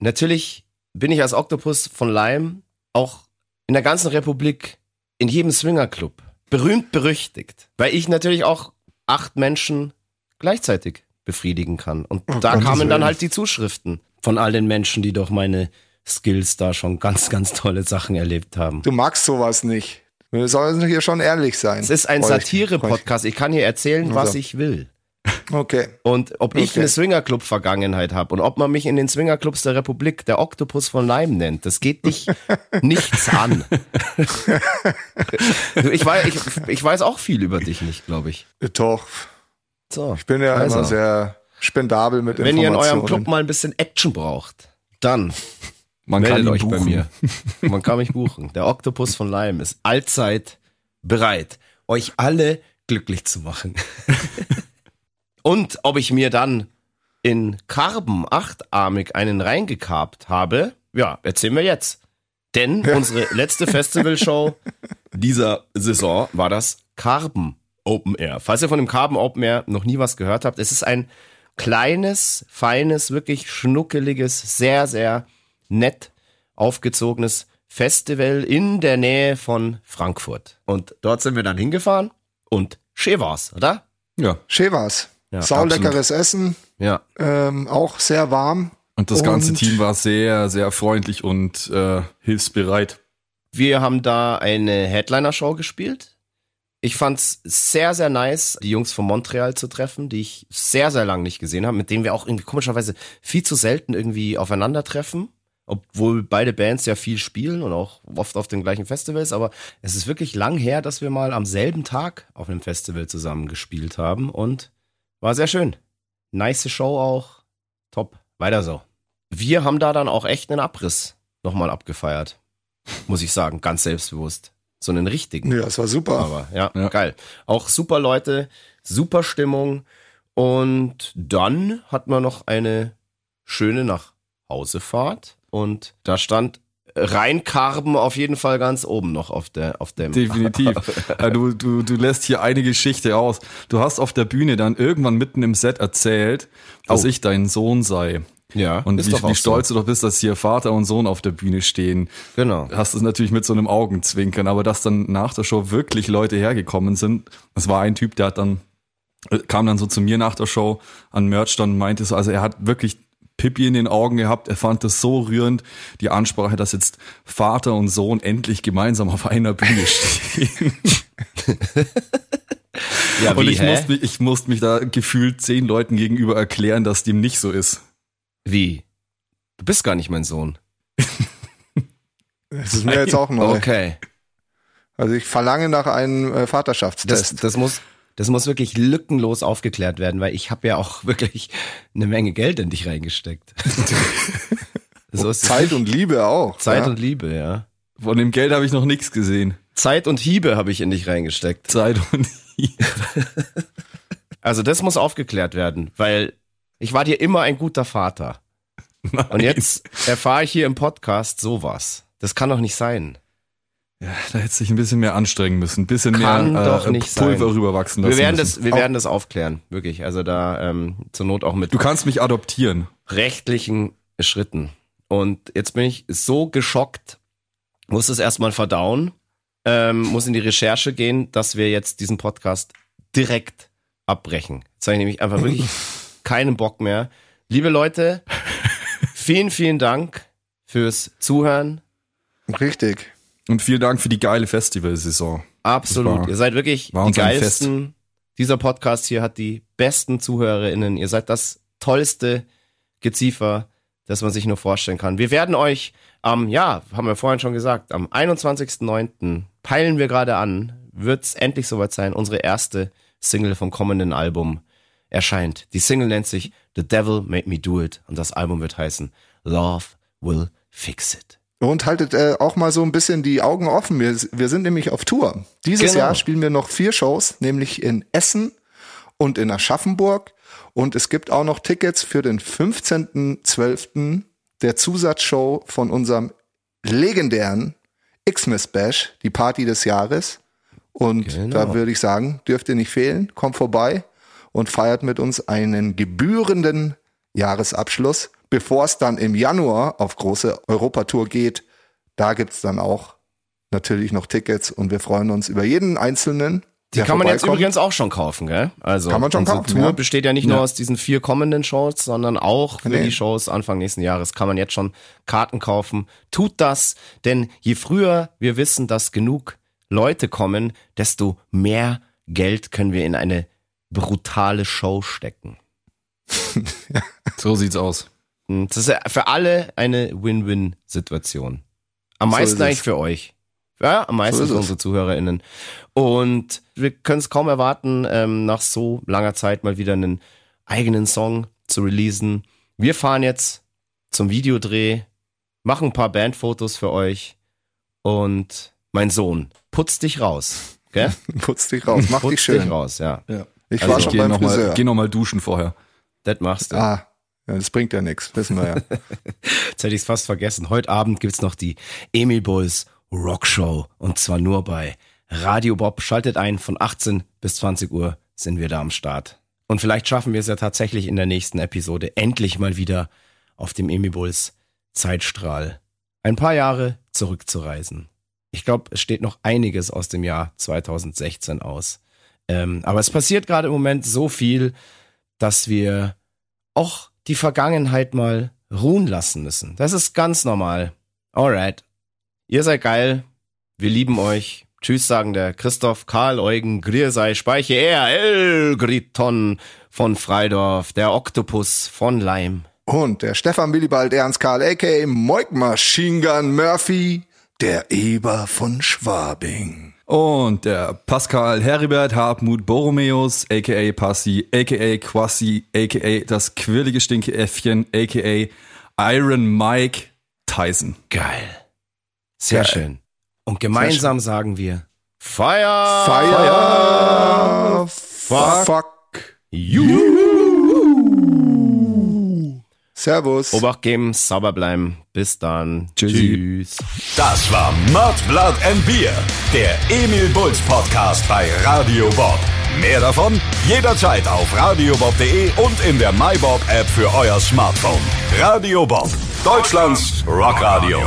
natürlich bin ich als Oktopus von Leim auch in der ganzen Republik in jedem Swingerclub berühmt berüchtigt. Weil ich natürlich auch acht Menschen gleichzeitig befriedigen kann. Und Oh, da kamen dann halt die Zuschriften von all den Menschen, die doch meine Skills da schon ganz, ganz tolle Sachen erlebt haben. Du magst sowas nicht. Wir sollen hier schon ehrlich sein. Es ist ein Satire-Podcast. Ich kann hier erzählen, was Also. ich will. Okay. Und ob ich Okay. eine Swingerclub-Vergangenheit habe und ob man mich in den Swingerclubs der Republik der Oktopus von Leim nennt, das geht dich <laughs> nichts an. Ich, weiß, ich, ich weiß auch viel über dich nicht, glaube ich. Doch. So, Ich bin ja also, immer sehr spendabel mit Wenn ihr in Informationen. eurem Club mal ein bisschen Action braucht, dann Man meldet ihn euch bei buchen. mir. Man kann mich buchen. Der Oktopus von Leim ist allzeit bereit, euch alle glücklich zu machen. <laughs> Und ob ich mir dann in Karben achtarmig einen reingekarbt habe, ja, erzählen wir jetzt. Denn <laughs> unsere letzte Festivalshow dieser Saison war das Karben Open Air. Falls ihr von dem Karben Open Air noch nie was gehört habt, es ist ein kleines, feines, wirklich schnuckeliges, sehr, sehr nett aufgezogenes Festival in der Nähe von Frankfurt. Und dort sind wir dann hingefahren und schön war's, oder? Ja. Schön war's. Ja, Sauleckeres Essen, Ja. ähm, auch sehr warm. Und das ganze Und- Team war sehr, sehr freundlich und äh, hilfsbereit. Wir haben da eine Headliner-Show gespielt. Ich fand's sehr, sehr nice, die Jungs von Montreal zu treffen, die ich sehr, sehr lange nicht gesehen habe, mit denen wir auch irgendwie komischerweise viel zu selten irgendwie aufeinandertreffen. Obwohl beide Bands ja viel spielen und auch oft auf den gleichen Festivals, aber es ist wirklich lang her, dass wir mal am selben Tag auf einem Festival zusammen gespielt haben und war sehr schön. Nice Show auch. Top. Weiter so. Wir haben da dann auch echt einen Abriss nochmal abgefeiert. Muss ich sagen, ganz selbstbewusst. So einen richtigen. Ja, das war super. Aber ja, Ja. geil. Auch super Leute, super Stimmung. Und dann hat man noch eine schöne Nachhausefahrt. Und da stand Reinkarben auf jeden Fall ganz oben noch auf der auf dem. <laughs> Definitiv. Äh, du, du, du lässt hier eine Geschichte aus. Du hast auf der Bühne dann irgendwann mitten im Set erzählt, dass Oh. ich dein Sohn sei. Ja, Und wie, wie stolz du doch bist, dass hier Vater und Sohn auf der Bühne stehen. So. Genau. Hast es natürlich mit so einem Augenzwinkern, aber dass dann nach der Show wirklich Leute hergekommen sind. Es war ein Typ, der hat dann, äh, kam dann so zu mir nach der Show an Merch dann und meinte so, also er hat wirklich Pippi in den Augen gehabt. Er fand das so rührend, die Ansprache, dass jetzt Vater und Sohn endlich gemeinsam auf einer Bühne <laughs> stehen. <laughs> Ja, Und wie, ich hä? musste, mich, ich musste mich da gefühlt zehn Leuten gegenüber erklären, dass dem nicht so ist. Wie? Du bist gar nicht mein Sohn. Das ist mir jetzt auch neu. Okay. Also ich verlange nach einem äh, Das, Vaterschaftstest. das muss das muss wirklich lückenlos aufgeklärt werden, weil ich habe ja auch <laughs> wirklich eine Menge Geld in dich reingesteckt. <laughs> so es Zeit und Liebe auch. Zeit ja? und Liebe, ja. Von dem Geld habe ich noch nichts gesehen. Zeit und Hiebe habe ich in dich reingesteckt. Zeit und Also das muss aufgeklärt werden, weil ich war dir immer ein guter Vater. <laughs> Und jetzt erfahre ich hier im Podcast sowas. Das kann doch nicht sein. Ja, da hätte sich ein bisschen mehr anstrengen müssen, ein bisschen Kann mehr doch äh, nicht Pulver sein. rüberwachsen lassen Wir werden müssen. das, wir werden das aufklären, wirklich. Also da ähm, zur Not auch mit Du kannst mich adoptieren. rechtlichen Schritten. Und jetzt bin ich so geschockt, muss es erstmal verdauen, ähm, muss in die Recherche gehen, dass wir jetzt diesen Podcast direkt abbrechen. Jetzt habe ich nämlich einfach wirklich <laughs> keinen Bock mehr. Liebe Leute, <laughs> vielen, vielen Dank fürs Zuhören. Richtig. Und vielen Dank für die geile Festivalsaison. Absolut. war- ihr seid wirklich die geilsten. Dieser Podcast hier hat die besten ZuhörerInnen. Ihr seid das tollste Geziefer, das man sich nur vorstellen kann. Wir werden euch am, ja, haben wir vorhin schon gesagt, am 21.09. peilen wir gerade an, wird es endlich soweit sein. Unsere erste Single vom kommenden Album erscheint. Die Single nennt sich The Devil Made Me Do It und das Album wird heißen Love Will Fix It. Und haltet äh, auch mal so ein bisschen die Augen offen. Wir, wir sind nämlich auf Tour. Dieses Genau. Jahr spielen wir noch vier Shows, nämlich in Essen und in Aschaffenburg. Und es gibt auch noch Tickets für den 15.12. der Zusatzshow von unserem legendären Xmas Bash, die Party des Jahres. Und Genau. da würde ich sagen, dürft ihr nicht fehlen. Kommt vorbei und feiert mit uns einen gebührenden Jahresabschluss, bevor es dann im Januar auf große Europatour geht. Da gibt's dann auch natürlich noch Tickets und wir freuen uns über jeden Einzelnen. Die kann man jetzt übrigens auch schon kaufen, gell? Also Kann man schon unsere kaufen, Tour ja. besteht ja nicht nur aus diesen vier kommenden Shows, sondern auch für Nee. die Shows Anfang nächsten Jahres kann man jetzt schon Karten kaufen. Tut das, denn je früher wir wissen, dass genug Leute kommen, desto mehr Geld können wir in eine brutale Show stecken. <laughs> So sieht's aus. Und Das ist ja für alle eine Win-Win-Situation. Am So meisten eigentlich für euch. Ja, am meisten So für unsere ZuhörerInnen. Und wir können es kaum erwarten, ähm, nach so langer Zeit mal wieder einen eigenen Song zu releasen. Wir fahren jetzt zum Videodreh, machen ein paar Bandfotos für euch und mein Sohn, putz dich raus. Gell? <laughs> Putz dich raus, mach dich Putz schön. dich raus, ja. Ich Also war ich schon Geh beim nochmal Friseur. geh noch mal duschen vorher. Das machst du. Ah, das bringt ja nichts, wissen wir ja. Jetzt hätte ich es fast vergessen. Heute Abend gibt's noch die Emil Bulls Rockshow und zwar nur bei Radio Bob. Schaltet ein, von 18 bis 20 Uhr sind wir da am Start. Und vielleicht schaffen wir es ja tatsächlich in der nächsten Episode endlich mal wieder auf dem Emil Bulls Zeitstrahl ein paar Jahre zurückzureisen. Ich glaube, es steht noch einiges aus dem Jahr 2016 aus. Ähm, aber es passiert gerade im Moment so viel, dass wir auch die Vergangenheit mal ruhen lassen müssen. Das ist ganz normal. Alright. Ihr seid geil. Wir lieben euch. Tschüss sagen der Christoph, Karl, Eugen, Griersei, Speiche, er, El, Griton von Freidorf, der Oktopus von Leim. Und der Stefan Willibald Ernst Karl, a.k.a. Moik Machine Gun Murphy, der Eber von Schwabing. Und der Pascal Heribert Hartmut Borromeus, a.k.a. Passi, a.k.a. Quassi, a.k.a. das quirlige Stinkeäffchen, a.k.a. Iron Mike Tyson. Geil. Sehr Geil. schön. Und gemeinsam sagen wir Feier! Fire! Fuck. Fuck! Servus. Obacht geben, sauber bleiben. Bis dann. Tschüssi. Tschüss. Das war Mud, Blood and Beer, der Emil Bulls Podcast bei Radio Bob. Mehr davon jederzeit auf radiobob.de und in der MyBob App für euer Smartphone. Radio Bob, Deutschlands Rockradio.